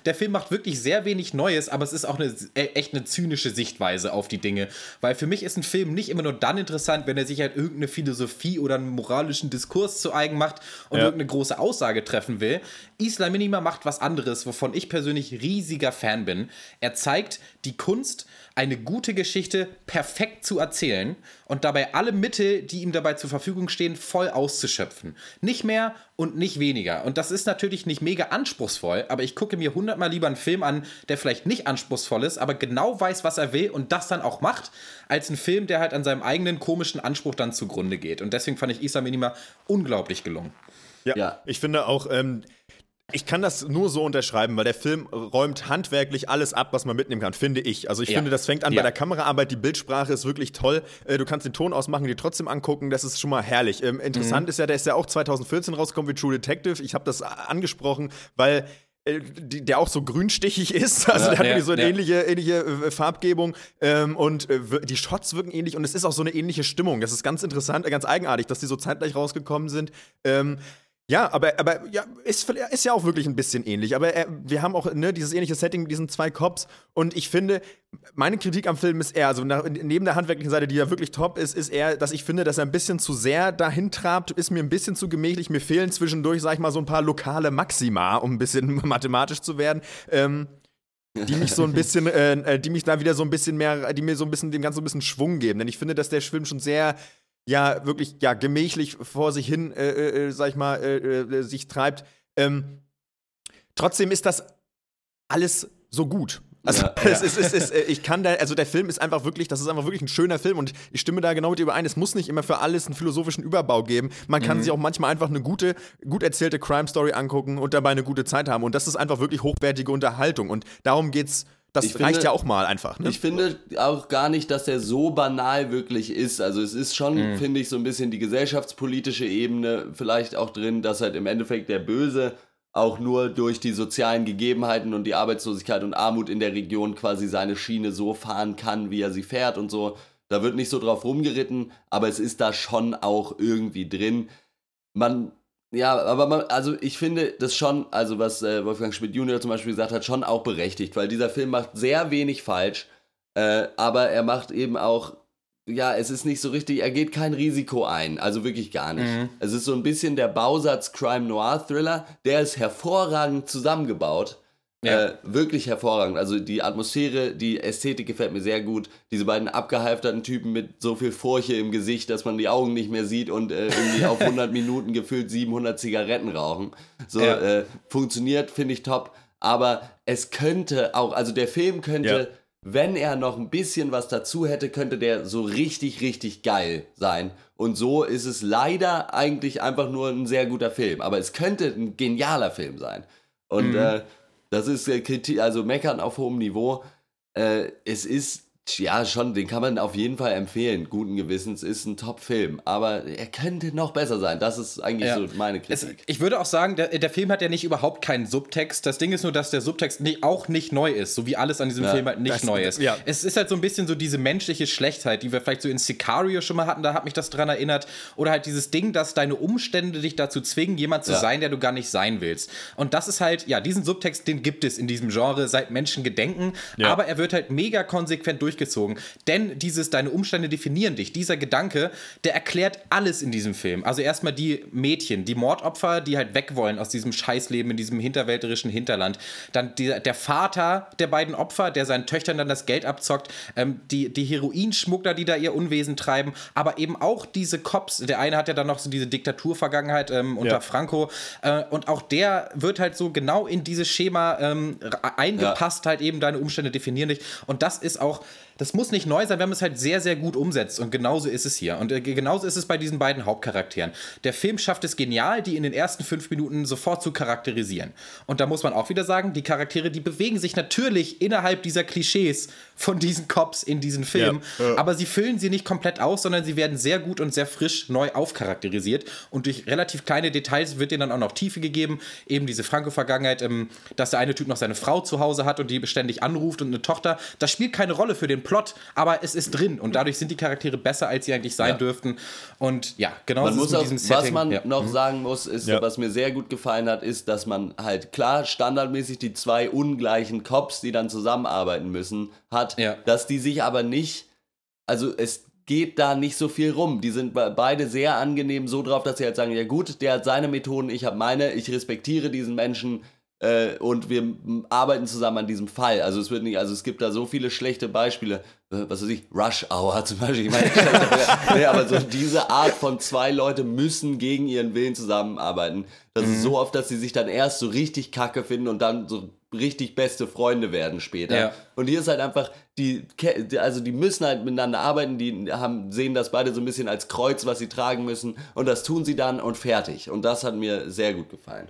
Der Film macht wirklich sehr wenig Neues, aber es ist auch eine äh, echt eine zynische Sichtweise auf die Dinge. Weil für mich ist ein Film nicht immer nur dann interessant, wenn er sich halt irgendeine Philosophie oder einen moralischen Diskurs zu eigen macht und ja. irgendeine große Aussage treffen will. Isla Minima macht was anderes, wovon ich persönlich riesiger Fan bin. Er zeigt die Kunst, eine gute Geschichte perfekt zu erzählen und dabei alle Mittel, die ihm dabei zur Verfügung stehen, voll auszuschöpfen. Nicht mehr und nicht weniger. Und das ist natürlich nicht mega anspruchsvoll, aber ich gucke mir hundertmal lieber einen Film an, der vielleicht nicht anspruchsvoll ist, aber genau weiß, was er will und das dann auch macht, als ein Film, der halt an seinem eigenen komischen Anspruch dann zugrunde geht. Und deswegen fand ich Isa Minima unglaublich gelungen. Ja, ja. ich finde auch, ähm, ich kann das nur so unterschreiben, weil der Film räumt handwerklich alles ab, was man mitnehmen kann, finde ich. Also ich ja. finde, das fängt an ja. bei der Kameraarbeit, die Bildsprache ist wirklich toll. Äh, du kannst den Ton ausmachen, die trotzdem angucken, das ist schon mal herrlich. Ähm, interessant mhm. ist ja, der ist ja auch 2014 rausgekommen wie True Detective. Ich habe das angesprochen, weil äh, der auch so grünstichig ist. Also ja, der hat ja, so eine ja. ähnliche, ähnliche äh, Farbgebung ähm, und die Shots wirken ähnlich und es ist auch so eine ähnliche Stimmung. Das ist ganz interessant, ganz eigenartig, dass die so zeitgleich rausgekommen sind. Ähm, ja, aber, aber ja, ist, ist ja auch wirklich ein bisschen ähnlich. Aber er, wir haben auch ne, dieses ähnliche Setting mit diesen zwei Cops. Und ich finde, meine Kritik am Film ist eher, also nach, neben der handwerklichen Seite, die ja wirklich top ist, ist eher, dass ich finde, dass er ein bisschen zu sehr dahin trabt, ist mir ein bisschen zu gemächlich. Mir fehlen zwischendurch, sag ich mal, so ein paar lokale Maxima, um ein bisschen mathematisch zu werden. Ähm, die mich so ein bisschen, äh, äh, die mich da wieder so ein bisschen mehr, die mir so ein bisschen dem Ganzen so ein bisschen Schwung geben. Denn ich finde, dass der Film schon sehr ja wirklich ja gemächlich vor sich hin, äh, äh, äh sag ich mal, äh, äh, sich treibt. Ähm, trotzdem ist das alles so gut. Also ja, es, ja. Ist, es, ist, ich kann da, also der Film ist einfach wirklich, das ist einfach wirklich ein schöner Film und ich stimme da genau mit überein. Es muss nicht immer für alles einen philosophischen Überbau geben. Man kann mhm. sich auch manchmal einfach eine gute, gut erzählte Crime Story angucken und dabei eine gute Zeit haben. Und das ist einfach wirklich hochwertige Unterhaltung. Und darum geht's das ich reicht finde, ja auch mal einfach. Ne? Ich finde auch gar nicht, dass er so banal wirklich ist. Also es ist schon, mhm. finde ich, so ein bisschen die gesellschaftspolitische Ebene vielleicht auch drin, dass halt im Endeffekt der Böse auch nur durch die sozialen Gegebenheiten und die Arbeitslosigkeit und Armut in der Region quasi seine Schiene so fahren kann, wie er sie fährt und so. Da wird nicht so drauf rumgeritten, aber es ist da schon auch irgendwie drin. Man ja, aber man, also ich finde das schon, also was äh, Wolfgang Schmidt Junior zum Beispiel gesagt hat, schon auch berechtigt, weil dieser Film macht sehr wenig falsch, äh, aber er macht eben auch ja, es ist nicht so richtig, er geht kein Risiko ein, also wirklich gar nicht. Mhm. Es ist so ein bisschen der Bausatz Crime Noir Thriller, der ist hervorragend zusammengebaut. Ja. Äh, wirklich hervorragend. Also die Atmosphäre, die Ästhetik gefällt mir sehr gut. Diese beiden abgehalfterten Typen mit so viel Furche im Gesicht, dass man die Augen nicht mehr sieht und äh, irgendwie auf 100 Minuten gefühlt 700 Zigaretten rauchen. So Ja. äh, funktioniert, finde ich top. Aber es könnte auch, also der Film könnte, Ja. wenn er noch ein bisschen was dazu hätte, könnte der so richtig, richtig geil sein. Und so ist es leider eigentlich einfach nur ein sehr guter Film. Aber es könnte ein genialer Film sein. Und Mhm. äh, das ist äh, Kritik, also meckern auf hohem Niveau. Äh, es ist, ja, schon, den kann man auf jeden Fall empfehlen. Guten Gewissens ist ein Top-Film. Aber er könnte noch besser sein. Das ist eigentlich Ja. so meine Es, Kritik. ich würde auch sagen, der, der Film hat ja nicht überhaupt keinen Subtext. Das Ding ist nur, dass der Subtext nicht, auch nicht neu ist, so wie alles an diesem Ja, Film halt nicht das- neu ist. ja. Es ist halt so ein bisschen so diese menschliche Schlechtheit, die wir vielleicht so in Sicario schon mal hatten, da hat mich das dran erinnert. Oder halt dieses Ding, dass deine Umstände dich dazu zwingen, jemand zu Ja. sein, der du gar nicht sein willst. Und das ist halt, ja, diesen Subtext, den gibt es in diesem Genre seit Menschen gedenken, Ja. aber er wird halt mega konsequent durchgezogen. Denn dieses, deine Umstände definieren dich, dieser Gedanke, der erklärt alles in diesem Film. Also erstmal die Mädchen, die Mordopfer, die halt weg wollen aus diesem Scheißleben in diesem hinterwälterischen Hinterland. Dann die, der Vater der beiden Opfer, der seinen Töchtern dann das Geld abzockt. Ähm, die, die Heroinschmuggler, die da ihr Unwesen treiben. Aber eben auch diese Cops. Der eine hat ja dann noch so diese Diktaturvergangenheit ähm, unter Ja. Franco. Äh, und auch der wird halt so genau in dieses Schema ähm, eingepasst, halt eben deine Umstände definieren dich. Und das ist auch, das muss nicht neu sein, wenn man es halt sehr, sehr gut umsetzt. Und genauso ist es hier. Und äh, genauso ist es bei diesen beiden Hauptcharakteren. Der Film schafft es genial, die in den ersten fünf Minuten sofort zu charakterisieren. Und da muss man auch wieder sagen, die Charaktere, die bewegen sich natürlich innerhalb dieser Klischees von diesen Cops in diesen Filmen. Ja. Ja. Aber sie füllen sie nicht komplett aus, sondern sie werden sehr gut und sehr frisch neu aufcharakterisiert. Und durch relativ kleine Details wird ihnen dann auch noch Tiefe gegeben. Eben diese Franco-Vergangenheit, ähm, dass der eine Typ noch seine Frau zu Hause hat und die beständig anruft und eine Tochter. Das spielt keine Rolle für den Plot, aber es ist drin. Und dadurch sind die Charaktere besser, als sie eigentlich sein Ja. dürften. Und ja, genau Man so muss ist es auch, mit diesem Setting. was man ja. noch Mhm. sagen muss, ist, Ja. was mir sehr gut gefallen hat, ist, dass man halt klar standardmäßig die zwei ungleichen Cops, die dann zusammenarbeiten müssen, hat, Ja. dass die sich aber nicht, also es geht da nicht so viel rum. Die sind be- beide sehr angenehm so drauf, dass sie halt sagen, ja gut, der hat seine Methoden, ich habe meine, ich respektiere diesen Menschen, äh, und wir arbeiten zusammen an diesem Fall. Also es wird nicht, also es gibt da so viele schlechte Beispiele. Äh, Was weiß ich, Rush Hour zum Beispiel. Ich meine, nee, aber so diese Art von zwei Leute müssen gegen ihren Willen zusammenarbeiten. Das ist so oft, dass sie sich dann erst so richtig kacke finden und dann so richtig beste Freunde werden später. Ja. Und hier ist halt einfach, die, also die müssen halt miteinander arbeiten, die haben, sehen das beide so ein bisschen als Kreuz, was sie tragen müssen. Und das tun sie dann und fertig. Und das hat mir sehr gut gefallen.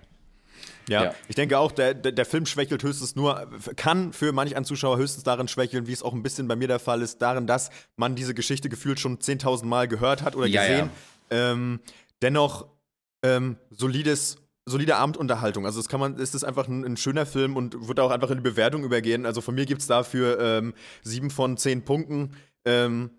Ja, Ja. ich denke auch, der, der, der Film schwächelt höchstens nur, kann für manch einen Zuschauer höchstens darin schwächeln, wie es auch ein bisschen bei mir der Fall ist, darin, dass man diese Geschichte gefühlt schon 10.000 Mal gehört hat oder Ja, gesehen. Ähm, dennoch ähm, solides, solide Abendunterhaltung. Also es kann man, es ist einfach ein, ein schöner Film und wird auch einfach in die Bewertung übergehen. Also von mir gibt es dafür ähm, sieben von zehn Punkten. Ähm,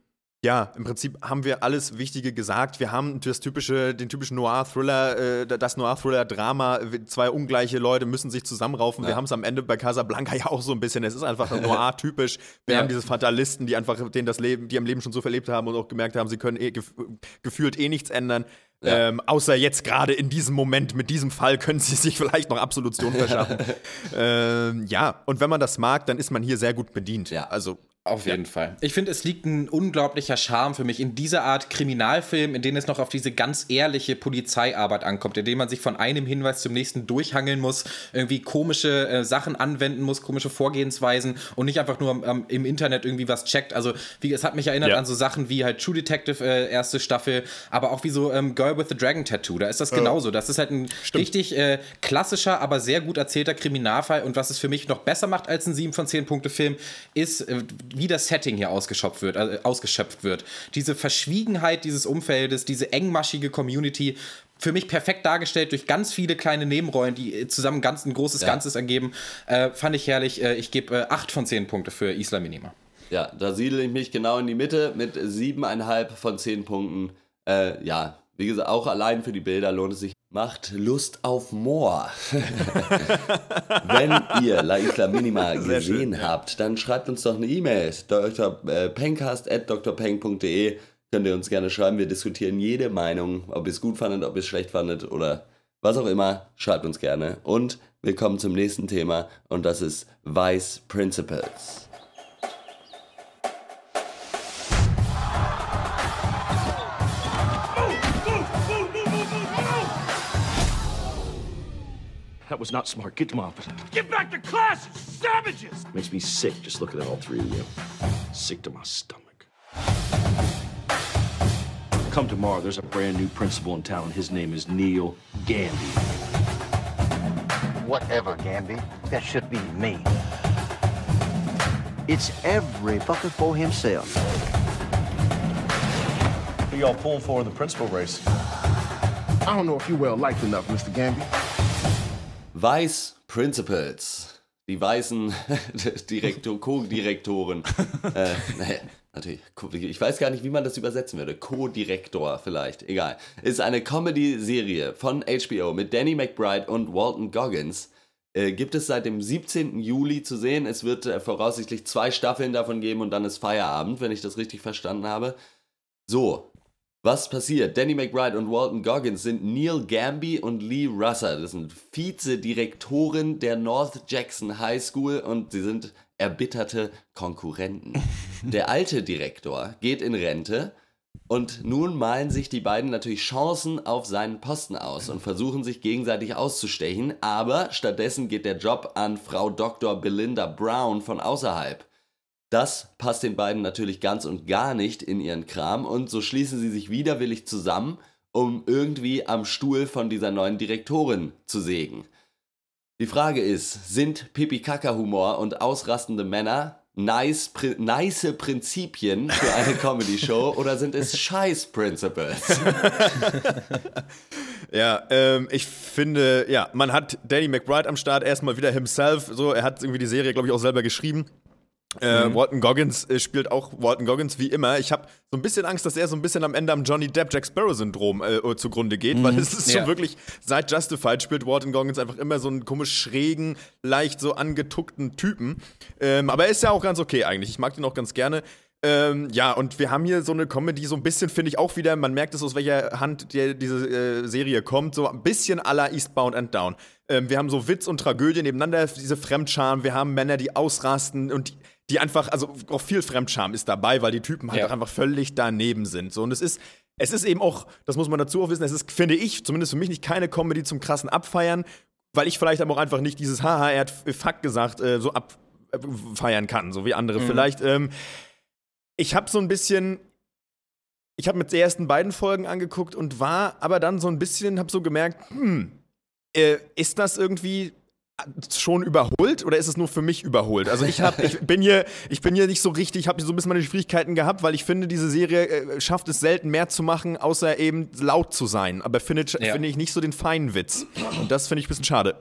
ja, im Prinzip haben wir alles Wichtige gesagt. Wir haben das typische, den typischen Noir-Thriller, äh, das Noir-Thriller-Drama. Zwei ungleiche Leute müssen sich zusammenraufen. Wir haben es am Ende bei Casablanca ja auch so ein bisschen. Es ist einfach Noir-typisch. Wir Ja. haben diese Fatalisten, die einfach denen das Leben, die am Leben schon so verlebt haben und auch gemerkt haben, sie können eh, gef gefühlt eh nichts ändern. Ja. Ähm, außer jetzt gerade in diesem Moment, mit diesem Fall, können sie sich vielleicht noch Absolution verschaffen. ähm, ja, und wenn man das mag, dann ist man hier sehr gut bedient. Ja. Also Auf jeden Fall. Ich finde, es liegt ein unglaublicher Charme für mich in dieser Art Kriminalfilm, in denen es noch auf diese ganz ehrliche Polizeiarbeit ankommt, in dem man sich von einem Hinweis zum nächsten durchhangeln muss, irgendwie komische äh, Sachen anwenden muss, komische Vorgehensweisen und nicht einfach nur ähm, im Internet irgendwie was checkt. Also, wie, es hat mich erinnert Ja. an so Sachen wie halt True Detective äh, erste Staffel, aber auch wie so ähm, Girl with the Dragon Tattoo. Da ist das genauso. Das ist halt ein richtig äh, klassischer, aber sehr gut erzählter Kriminalfall. Und was es für mich noch besser macht als ein 7 von 10 Punkte Film, ist, äh, wie das Setting hier ausgeschöpft wird, äh, ausgeschöpft wird. Diese Verschwiegenheit dieses Umfeldes, diese engmaschige Community, für mich perfekt dargestellt durch ganz viele kleine Nebenrollen, die äh, zusammen ganz, ein großes Ja. Ganzes ergeben. Äh, fand ich herrlich. Äh, ich gebe äh, 8 von 10 Punkte für Isla Minima. Ja, da siedle ich mich genau in die Mitte mit siebeneinhalb von zehn Punkten. Äh, ja, Wie gesagt, auch allein für die Bilder lohnt es sich. Macht Lust auf more. Wenn ihr La Isla Minima gesehen schön, habt, dann schreibt uns doch eine E-Mail. drpencast.drpeng.de Könnt ihr uns gerne schreiben. Wir diskutieren jede Meinung, ob ihr es gut fandet, ob ihr es schlecht fandet oder was auch immer. Schreibt uns gerne. Und wir kommen zum nächsten Thema und das ist Vice Principles. That was not smart. Get them off it. Get back to class, you savages! Makes me sick just looking at all three of you. Sick to my stomach. Come tomorrow, there's a brand new principal in town. His name is Neil Gandy. Whatever, Gamby. That should be me. It's every fucker for himself. Who y'all pulling for in the principal race? I don't know if you're well liked enough, Mr. Gamby. Vice Principals. Die weißen Direktor, Co-Direktoren. äh, naja, natürlich. Ich weiß gar nicht, wie man das übersetzen würde. Co-Direktor vielleicht. Egal. Ist eine Comedy-Serie von HBO mit Danny McBride und Walton Goggins. Äh, gibt es seit dem 17. Juli zu sehen. Es wird äh, voraussichtlich zwei Staffeln davon geben und dann ist Feierabend, wenn ich das richtig verstanden habe. So, was passiert? Danny McBride und Walton Goggins sind Neil Gamby und Lee Russer. Das sind Vize-Direktoren der North Jackson High School und sie sind erbitterte Konkurrenten. Der alte Direktor geht in Rente und nun malen sich die beiden natürlich Chancen auf seinen Posten aus und versuchen sich gegenseitig auszustechen, aber stattdessen geht der Job an Frau Dr. Belinda Brown von außerhalb. Das passt den beiden natürlich ganz und gar nicht in ihren Kram und so schließen sie sich widerwillig zusammen, um irgendwie am Stuhl von dieser neuen Direktorin zu sägen. Die Frage ist, sind Pipi-Kaka-Humor und ausrastende Männer nice, pri nice Prinzipien für eine Comedy-Show oder sind es Scheiß-Principles? Ja, ähm, ich finde, ja, man hat Danny McBride am Start erstmal wieder himself. So, er hat irgendwie die Serie, glaube ich, auch selber geschrieben. Äh, Mhm. Walton Goggins äh, spielt auch Walton Goggins wie immer. Ich habe so ein bisschen Angst, dass er so ein bisschen am Ende am Johnny Depp Jack Sparrow Syndrom äh, zugrunde geht, weil Mhm. es ist Ja. schon wirklich seit Justified spielt Walton Goggins einfach immer so einen komisch schrägen, leicht so angetuckten Typen. Ähm, aber er ist ja auch ganz okay eigentlich. Ich mag den auch ganz gerne. Ähm, ja, und wir haben hier so eine Comedy, so ein bisschen finde ich auch wieder, man merkt es, aus welcher Hand die, diese äh, Serie kommt, so ein bisschen la Eastbound and Down. Ähm, wir haben so Witz und Tragödie nebeneinander, diese Fremdscham, wir haben Männer, die ausrasten und die, die einfach, also auch viel Fremdscham ist dabei, weil die Typen halt Ja. einfach völlig daneben sind. So, und es ist, es ist eben auch, das muss man dazu auch wissen, es ist, finde ich, zumindest für mich nicht keine Comedy zum krassen Abfeiern, weil ich vielleicht aber auch einfach nicht dieses Haha, er hat Fakt gesagt, äh, so abfeiern kann, so wie andere Mhm. vielleicht. Ähm, ich habe so ein bisschen, ich habe mit den ersten beiden Folgen angeguckt und war aber dann so ein bisschen, habe so gemerkt, hm, äh, ist das irgendwie schon überholt oder ist es nur für mich überholt? Also ich, hab, ich bin hier, ich bin hier nicht so richtig, ich habe so ein bisschen meine Schwierigkeiten gehabt, weil ich finde, diese Serie äh, schafft es selten mehr zu machen, außer eben laut zu sein. Aber finde Ja. finde ich nicht so den feinen Witz. Und das finde ich ein bisschen schade.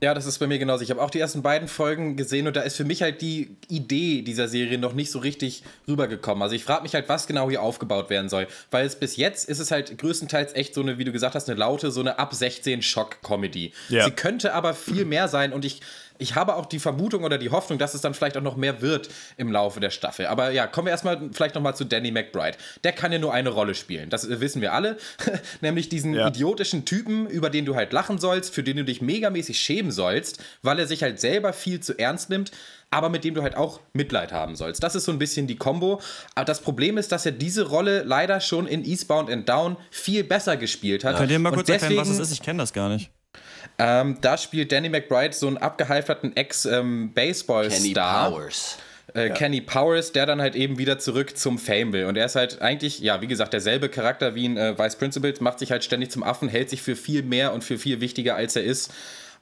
Ja, das ist bei mir genauso. Ich habe auch die ersten beiden Folgen gesehen und da ist für mich halt die Idee dieser Serie noch nicht so richtig rübergekommen. Also ich frage mich halt, was genau hier aufgebaut werden soll. Weil es bis jetzt ist es halt größtenteils echt so eine, wie du gesagt hast, eine laute, so eine ab 16 Schock-Comedy. Ja. Sie könnte aber viel mehr sein und ich, ich habe auch die Vermutung oder die Hoffnung, dass es dann vielleicht auch noch mehr wird im Laufe der Staffel. Aber ja, kommen wir erstmal vielleicht nochmal zu Danny McBride. Der kann ja nur eine Rolle spielen. Das äh, wissen wir alle. Nämlich diesen Ja. idiotischen Typen, über den du halt lachen sollst, für den du dich megamäßig schämen sollst, weil er sich halt selber viel zu ernst nimmt, aber mit dem du halt auch Mitleid haben sollst. Das ist so ein bisschen die Kombo. Aber das Problem ist, dass er diese Rolle leider schon in Eastbound and Down viel besser gespielt hat. Könnt ihr mal kurz erklären, was es ist? Ich kenne das gar nicht. Ähm, da spielt Danny McBride so einen abgehalfterten Ex-Baseball-Star. Kenny Powers. Äh, Kenny Powers, der dann halt eben wieder zurück zum Fame will. Und er ist halt eigentlich, ja, wie gesagt, derselbe Charakter wie in äh, Vice Principals, macht sich halt ständig zum Affen, hält sich für viel mehr und für viel wichtiger, als er ist.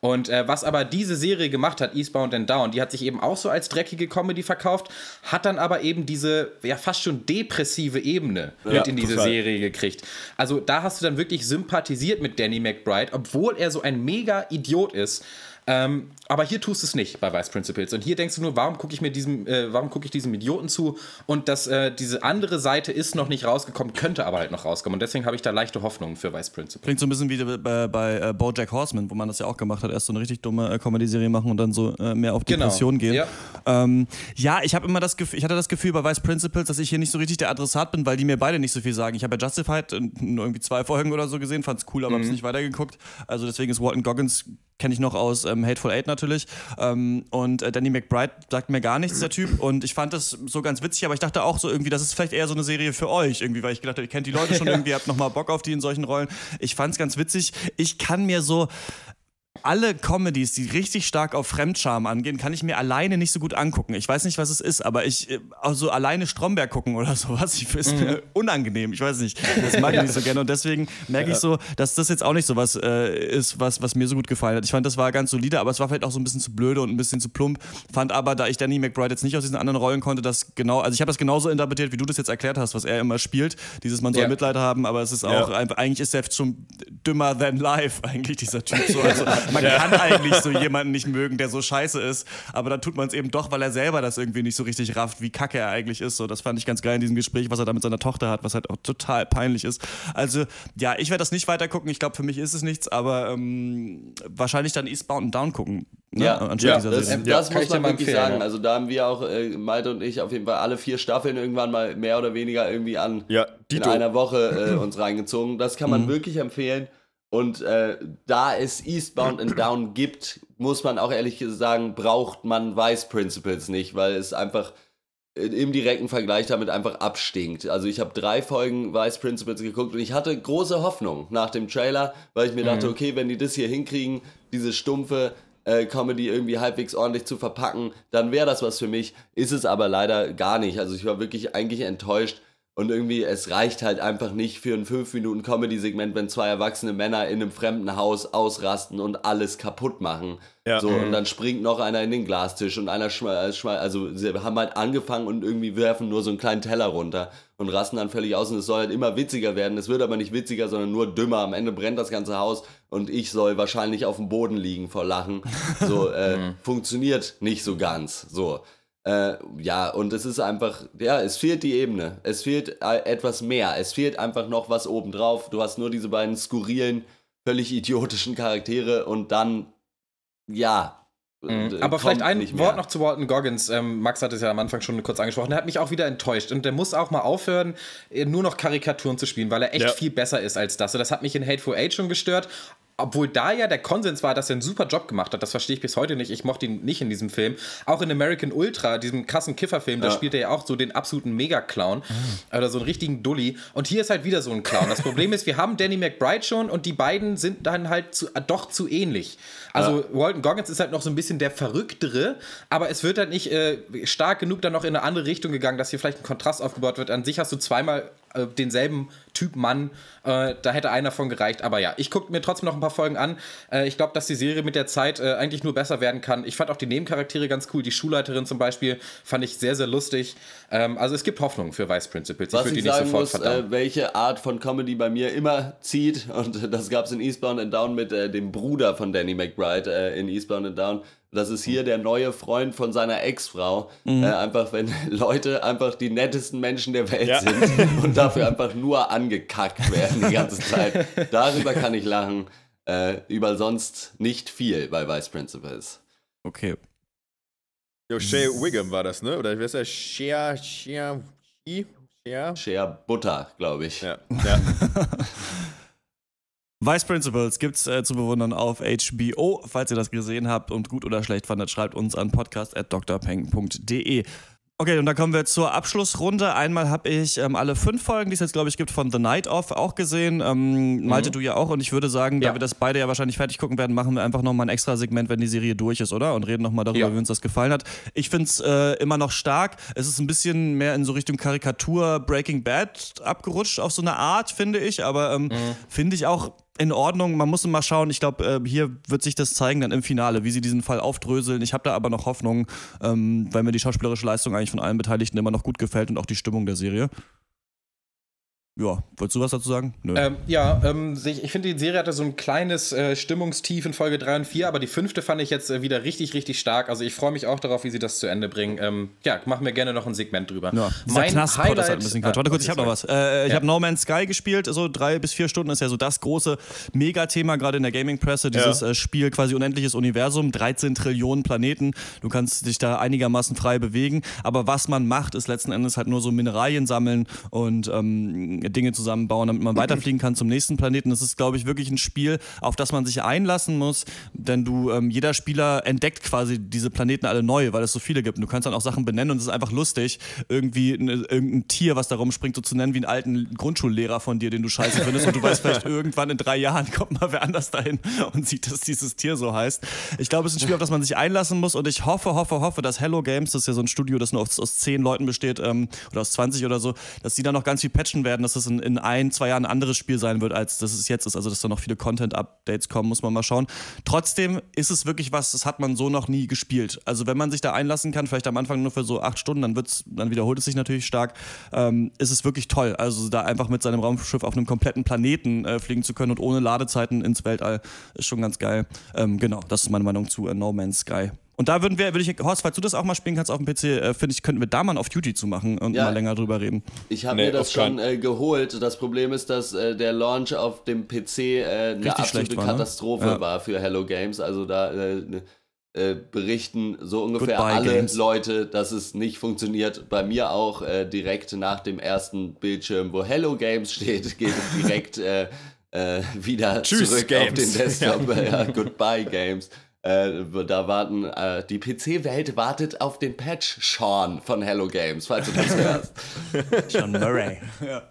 Und äh, was aber diese Serie gemacht hat, Eastbound and Down, die hat sich eben auch so als dreckige Comedy verkauft, hat dann aber eben diese ja fast schon depressive Ebene Ja, mit in diese total. Serie gekriegt. Also da hast du dann wirklich sympathisiert mit Danny McBride, obwohl er so ein mega Idiot ist. Ähm, aber hier tust du es nicht bei Vice Principals. Und hier denkst du nur, warum gucke ich mir diesem, äh, warum gucke ich diesem Idioten zu? Und dass äh, diese andere Seite ist noch nicht rausgekommen, könnte aber halt noch rauskommen. Und deswegen habe ich da leichte Hoffnungen für Vice Principals. Klingt so ein bisschen wie bei, bei äh, BoJack Horseman, wo man das ja auch gemacht hat, erst so eine richtig dumme äh, Comedy-Serie machen und dann so äh, mehr auf Genau. Depression gehen. Ja. Ähm, ja, ich habe immer das Gefühl, ich hatte das Gefühl bei Vice Principals, dass ich hier nicht so richtig der Adressat bin, weil die mir beide nicht so viel sagen. Ich habe ja Justified äh, nur irgendwie zwei Folgen oder so gesehen, fand's cool, aber Mhm. hab's nicht weitergeguckt. Also deswegen ist Walton Goggins kenne ich noch aus ähm, Hateful Eight natürlich. Ähm, und äh, Danny McBride sagt mir gar nichts, der Typ. Und ich fand das so ganz witzig, aber ich dachte auch so irgendwie, das ist vielleicht eher so eine Serie für euch, irgendwie, weil ich gedacht habe, ihr kennt die Leute schon irgendwie, habt nochmal Bock auf die in solchen Rollen. Ich fand's ganz witzig. Ich kann mir so alle Comedies, die richtig stark auf Fremdscham angehen, kann ich mir alleine nicht so gut angucken. Ich weiß nicht, was es ist, aber ich, also alleine Stromberg gucken oder sowas, ich, ist mir unangenehm. Ich weiß nicht. Das mag ich nicht so gerne. Und deswegen merke ich so, dass das jetzt auch nicht so was äh, ist, was, was mir so gut gefallen hat. Ich fand, das war ganz solide, aber es war vielleicht auch so ein bisschen zu blöde und ein bisschen zu plump. Fand aber, da ich Danny McBride jetzt nicht aus diesen anderen Rollen konnte, das genau, also ich habe das genauso interpretiert, wie du das jetzt erklärt hast, was er immer spielt. Dieses, man soll Ja. Mitleid haben, aber es ist Ja. auch, einfach- eigentlich ist er schon dümmer than life, eigentlich dieser Typ. So. Also, man kann eigentlich so jemanden nicht mögen, der so scheiße ist, aber dann tut man es eben doch, weil er selber das irgendwie nicht so richtig rafft, wie kacke er eigentlich ist. So, das fand ich ganz geil in diesem Gespräch, was er da mit seiner Tochter hat, was halt auch total peinlich ist. Also, ja, ich werde das nicht weiter gucken. Ich glaube, für mich ist es nichts, aber ähm, wahrscheinlich dann Eastbound and Down gucken. Ne? Ja, anstatt ja, dieser Das, Serie. das muss man wirklich empfehlen, sagen. ja. Also da haben wir auch, äh, Malte und ich, auf jeden Fall alle vier Staffeln irgendwann mal mehr oder weniger irgendwie an Ja, in einer Woche äh, uns reingezogen. Das kann man Mhm. wirklich empfehlen. Und äh, da es Eastbound and Down gibt, muss man auch ehrlich sagen, braucht man Vice Principles nicht, weil es einfach im direkten Vergleich damit einfach abstinkt. Also ich habe drei Folgen Vice Principles geguckt und ich hatte große Hoffnung nach dem Trailer, weil ich mir dachte, okay, wenn die das hier hinkriegen, diese stumpfe äh, Comedy irgendwie halbwegs ordentlich zu verpacken, dann wäre das was für mich. Ist es aber leider gar nicht. Also ich war wirklich eigentlich enttäuscht. Und irgendwie, es reicht halt einfach nicht für ein 5-Minuten-Comedy-Segment, wenn zwei erwachsene Männer in einem fremden Haus ausrasten und alles kaputt machen. Ja. So, Mhm. und dann springt noch einer in den Glastisch und einer schmeißt, schmeißt, also sie haben halt angefangen und irgendwie werfen nur so einen kleinen Teller runter und rasten dann völlig aus und es soll halt immer witziger werden. Es wird aber nicht witziger, sondern nur dümmer. Am Ende brennt das ganze Haus und ich soll wahrscheinlich auf dem Boden liegen vor Lachen. So, äh, funktioniert nicht so ganz. So. Äh, ja, und es ist einfach, ja, es fehlt die Ebene. Es fehlt äh, etwas mehr. Es fehlt einfach noch was obendrauf. Du hast nur diese beiden skurrilen, völlig idiotischen Charaktere und dann, ja. Mhm. äh, Aber vielleicht ein. Wort noch zu Walton Goggins. Ähm, Max hat es ja am Anfang schon kurz angesprochen. Der hat mich auch wieder enttäuscht. Und der muss auch mal aufhören, äh, nur noch Karikaturen zu spielen, weil er echt Ja. viel besser ist als das. Und das hat mich in Hateful Eight schon gestört. Obwohl da ja der Konsens war, dass er einen super Job gemacht hat. Das verstehe ich bis heute nicht. Ich mochte ihn nicht in diesem Film. Auch in American Ultra, diesem krassen Kifferfilm, da Ja. spielt er ja auch so den absoluten Mega-Clown. Oder so einen richtigen Dulli. Und hier ist halt wieder so ein Clown. Das Problem ist, wir haben Danny McBride schon und die beiden sind dann halt zu, doch zu ähnlich. Also Walton Goggins ist halt noch so ein bisschen der Verrücktere, aber es wird halt nicht äh, stark genug dann noch in eine andere Richtung gegangen, dass hier vielleicht ein Kontrast aufgebaut wird. An sich hast du zweimal äh, denselben Typ Mann, äh, da hätte einer von gereicht. Aber ja, ich gucke mir trotzdem noch ein paar Folgen an. Äh, ich glaube, dass die Serie mit der Zeit äh, eigentlich nur besser werden kann. Ich fand auch die Nebencharaktere ganz cool. Die Schulleiterin zum Beispiel fand ich sehr, sehr lustig. Ähm, also es gibt Hoffnung für Vice Principals. Was ich die nicht sofort muss, verdauen. äh, welche Art von Comedy bei mir immer zieht, und das gab es in Eastbound and Down mit äh, dem Bruder von Danny McBride äh, in Eastbound and Down. Das ist hier der neue Freund von seiner Ex-Frau. Mhm. Äh, einfach, wenn Leute einfach die nettesten Menschen der Welt Ja. sind und dafür einfach nur angekackt werden die ganze Zeit. Darüber kann ich lachen. Äh, über sonst nicht viel bei Vice Principals. Okay. Jo, Shay Wiggum war das, ne? Oder wer ist der? Shea, Shea, Shea? Shea? Butter, glaube ich. Ja. ja. Vice Principals gibt's äh, zu bewundern auf HBO. Falls ihr das gesehen habt und gut oder schlecht fandet, schreibt uns an podcast.drpeng.de. Okay, und dann kommen wir zur Abschlussrunde. Einmal habe ich ähm, alle fünf Folgen, die es jetzt, glaube ich, gibt, von The Night Of auch gesehen. Ähm, Malte, du ja auch. Und ich würde sagen, da Ja. wir das beide ja wahrscheinlich fertig gucken werden, machen wir einfach nochmal ein extra Segment, wenn die Serie durch ist, oder? Und reden nochmal darüber, Ja. wie uns das gefallen hat. Ich finde es äh, immer noch stark. Es ist ein bisschen mehr in so Richtung Karikatur Breaking Bad abgerutscht, auf so eine Art, finde ich. Aber ähm, finde ich auch in Ordnung. Man muss mal schauen. Ich glaube, äh, hier wird sich das zeigen dann im Finale, wie sie diesen Fall aufdröseln. Ich habe da aber noch Hoffnung, ähm, weil mir die schauspielerische Leistung eigentlich von allen Beteiligten immer noch gut gefällt und auch die Stimmung der Serie. Ja, wolltest du was dazu sagen? Nö. Ähm, ja, ähm, ich finde, die Serie hatte so ein kleines äh, Stimmungstief in Folge 3 und 4, aber die fünfte fand ich jetzt äh, wieder richtig, richtig stark. Also ich freue mich auch darauf, wie sie das zu Ende bringen. Ähm, ja, machen wir gerne noch ein Segment drüber. Ja, mein Knast Highlight, halt ein bisschen Quatsch. Warte kurz, ich habe noch was. Äh, ich ja. habe No Man's Sky gespielt, so drei bis vier Stunden ist ja so das große Megathema, gerade in der Gaming-Presse. Dieses ja. Äh, Spiel quasi unendliches Universum, 13 Trillionen Planeten. Du kannst dich da einigermaßen frei bewegen, aber was man macht, ist letzten Endes halt nur so Mineralien sammeln und ähm, Dinge zusammenbauen, damit man weiterfliegen kann zum nächsten Planeten. Das ist, glaube ich, wirklich ein Spiel, auf das man sich einlassen muss, denn du, ähm, jeder Spieler entdeckt quasi diese Planeten alle neu, weil es so viele gibt. Und du kannst dann auch Sachen benennen und es ist einfach lustig, irgendwie eine, irgendein Tier, was da rumspringt, so zu nennen wie einen alten Grundschullehrer von dir, den du scheiße findest. Und du weißt vielleicht irgendwann in drei Jahren kommt mal wer anders dahin und sieht, dass dieses Tier so heißt. Ich glaube, es ist ein Spiel, auf das man sich einlassen muss und ich hoffe, hoffe, hoffe, dass Hello Games, das ist ja so ein Studio, das nur aus, aus zehn Leuten besteht ähm, oder aus 20 oder so, dass die da noch ganz viel patchen werden, dass das in, in ein, zwei Jahren ein anderes Spiel sein wird, als das es jetzt ist. Also, dass da noch viele Content-Updates kommen, muss man mal schauen. Trotzdem ist es wirklich was, das hat man so noch nie gespielt. Also, wenn man sich da einlassen kann, vielleicht am Anfang nur für so acht Stunden, dann, wird's, dann wiederholt es sich natürlich stark, ähm, ist es wirklich toll. Also, da einfach mit seinem Raumschiff auf einem kompletten Planeten äh, fliegen zu können und ohne Ladezeiten ins Weltall ist schon ganz geil. Ähm, genau, das ist meine Meinung zu äh, No Man's Sky. Und da würden wir, würde ich, Horst, falls du das auch mal spielen kannst auf dem PC, äh, finde ich, könnten wir da mal auf Duty zu machen und ja, mal länger drüber reden. Ich habe nee, mir das schon äh, geholt. Das Problem ist, dass äh, der Launch auf dem PC äh, eine absolute war, ne? Katastrophe ja. war für Hello Games. Also da äh, ne, äh, berichten so ungefähr Goodbye alle Games. Leute, dass es nicht funktioniert. Bei mir auch direkt nach dem ersten Bildschirm, wo Hello Games steht, geht es direkt wieder Tschüss, zurück Games. auf den Desktop. ja, Goodbye Games. Äh, da warten, äh, die PC-Welt wartet auf den Patch Sean von Hello Games, falls du das hörst. Sean Murray. ja.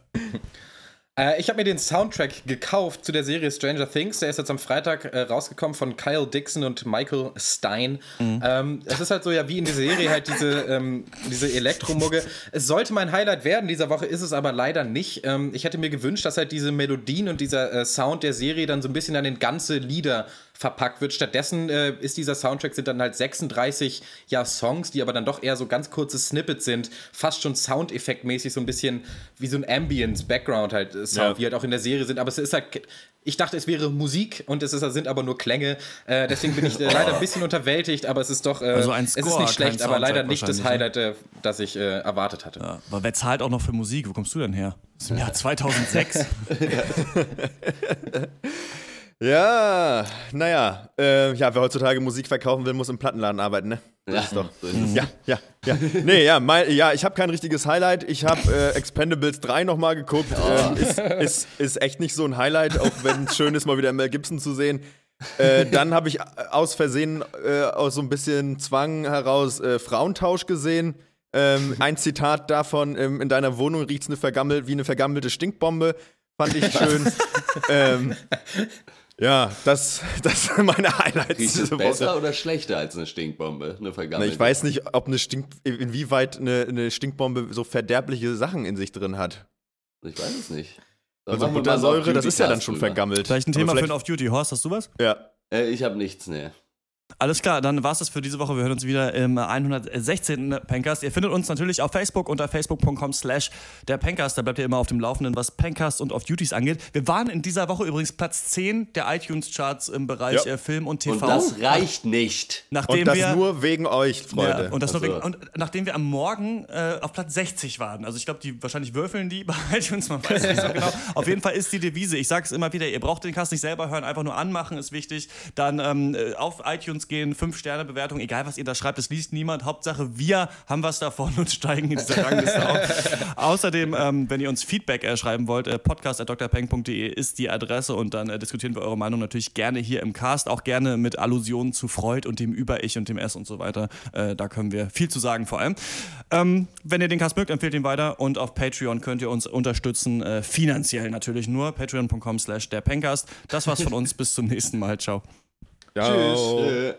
Äh, ich habe mir den Soundtrack gekauft zu der Serie Stranger Things. Der ist jetzt am Freitag äh, rausgekommen von Kyle Dixon und Michael Stein. Mhm. Ähm, es ist halt so, ja, wie in dieser Serie halt diese, ähm, diese Elektromugge. Es sollte mein Highlight werden dieser Woche, ist es aber leider nicht. Ähm, ich hätte mir gewünscht, dass halt diese Melodien und dieser äh, Sound der Serie dann so ein bisschen an den ganze Lieder verpackt wird. Stattdessen äh, ist dieser Soundtrack sind dann halt 36 ja, Songs, die aber dann doch eher so ganz kurze Snippets sind, fast schon Soundeffektmäßig so ein bisschen wie so ein Ambience Background halt äh, Sound, ja. wie halt auch in der Serie sind. Aber es ist halt ich dachte, es wäre Musik und es ist, sind aber nur Klänge. Äh, deswegen bin ich äh, leider ein bisschen unterwältigt, aber es ist doch. Äh, also ein Score, es ist nicht schlecht, aber leider nicht das ne? Highlight, äh, das ich äh, erwartet hatte. Ja, aber wer zahlt auch noch für Musik? Wo kommst du denn her? Das ist im Jahr 2006. Ja, naja. Äh, ja, wer heutzutage Musik verkaufen will, muss im Plattenladen arbeiten, ne? Das ja, ist doch. Ja, ja, ja. Nee, ja, mein, ja ich habe kein richtiges Highlight. Ich habe äh, Expendables 3 nochmal geguckt. Oh. Ähm, ist, ist, ist echt nicht so ein Highlight, auch wenn es schön ist, mal wieder Mel Gibson zu sehen. Äh, dann habe ich aus Versehen äh, aus so ein bisschen Zwang heraus äh, Frauentausch gesehen. Ähm, ein Zitat davon: ähm, In deiner Wohnung riecht es eine vergammelt, wie eine vergammelte Stinkbombe. Fand ich schön. ähm, ja, das, das sind meine Highlights. Riecht es besser oder schlechter als eine Stinkbombe? Eine vergammelte? Ich weiß nicht, ob eine Stink, inwieweit eine, eine Stinkbombe so verderbliche Sachen in sich drin hat. Ich weiß es nicht. Dann also Buttersäure, das ist ja dann schon drüber. vergammelt. Vielleicht ein Thema vielleicht für ein Off-Duty. Horst, hast du was? Ja. Äh, ich habe nichts, ne. Alles klar, dann war es das für diese Woche. Wir hören uns wieder im 116. Pencast. Ihr findet uns natürlich auf Facebook unter facebook.com slash der Pencast. Da bleibt ihr immer auf dem Laufenden, was Pencast und Off-Duties angeht. Wir waren in dieser Woche übrigens Platz 10 der iTunes-Charts im Bereich ja. Äh, Film und TV. Und das reicht nicht. Nachdem und das wir, nur wegen euch, Freunde. Ja, und, das also. nur wegen, und nachdem wir am Morgen äh, auf Platz 60 waren. Also ich glaube, die wahrscheinlich würfeln die bei iTunes, man weiß nicht so genau. Auf jeden Fall ist die Devise, ich sage es immer wieder, ihr braucht den Cast nicht selber hören, einfach nur anmachen ist wichtig. Dann ähm, äh, auf iTunes iTunes gehen, 5-Sterne-Bewertung, egal was ihr da schreibt, das liest niemand. Hauptsache, wir haben was davon und steigen in dieser Rangliste auf. Außerdem, ähm, wenn ihr uns Feedback äh, schreiben wollt, äh, podcast.drpeng.de ist die Adresse und dann äh, diskutieren wir eure Meinung natürlich gerne hier im Cast, auch gerne mit Allusionen zu Freud und dem Über-Ich und dem S und so weiter. Äh, da können wir viel zu sagen vor allem. Ähm, wenn ihr den Cast mögt, empfehlt ihn weiter und auf Patreon könnt ihr uns unterstützen, äh, finanziell natürlich nur. Patreon.com slash der Pencast. Das war's von uns. Bis zum nächsten Mal. Ciao. Ciao. Tschüss.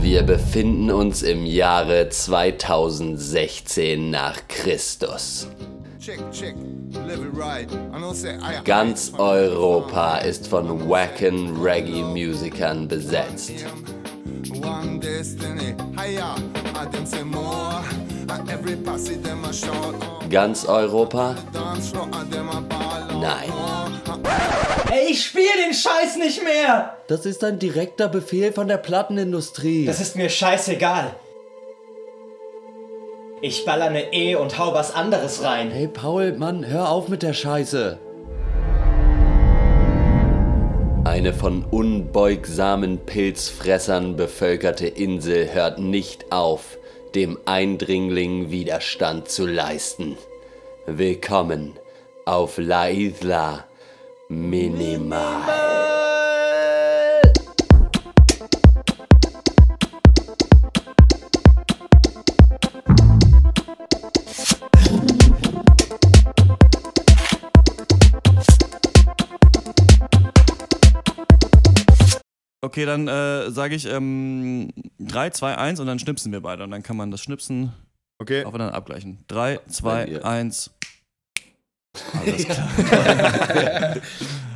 Wir befinden uns im Jahre 2016 nach Christus. Ganz Europa ist von wacken Reggae-Musikern besetzt. Ganz Europa? Nein. Ey, ich spiele den Scheiß nicht mehr! Das ist ein direkter Befehl von der Plattenindustrie. Das ist mir scheißegal. Ich baller ne E und hau was anderes rein. Hey Paul, Mann, hör auf mit der Scheiße. Eine von unbeugsamen Pilzfressern bevölkerte Insel hört nicht auf, dem Eindringling Widerstand zu leisten. Willkommen auf La Isla Minimal. Okay, dann äh, sage ich ähm, 3, 2, 1 und dann schnipsen wir beide. Und dann kann man das Schnipsen okay. aufeinander abgleichen. 3, 2, 1. Alles klar.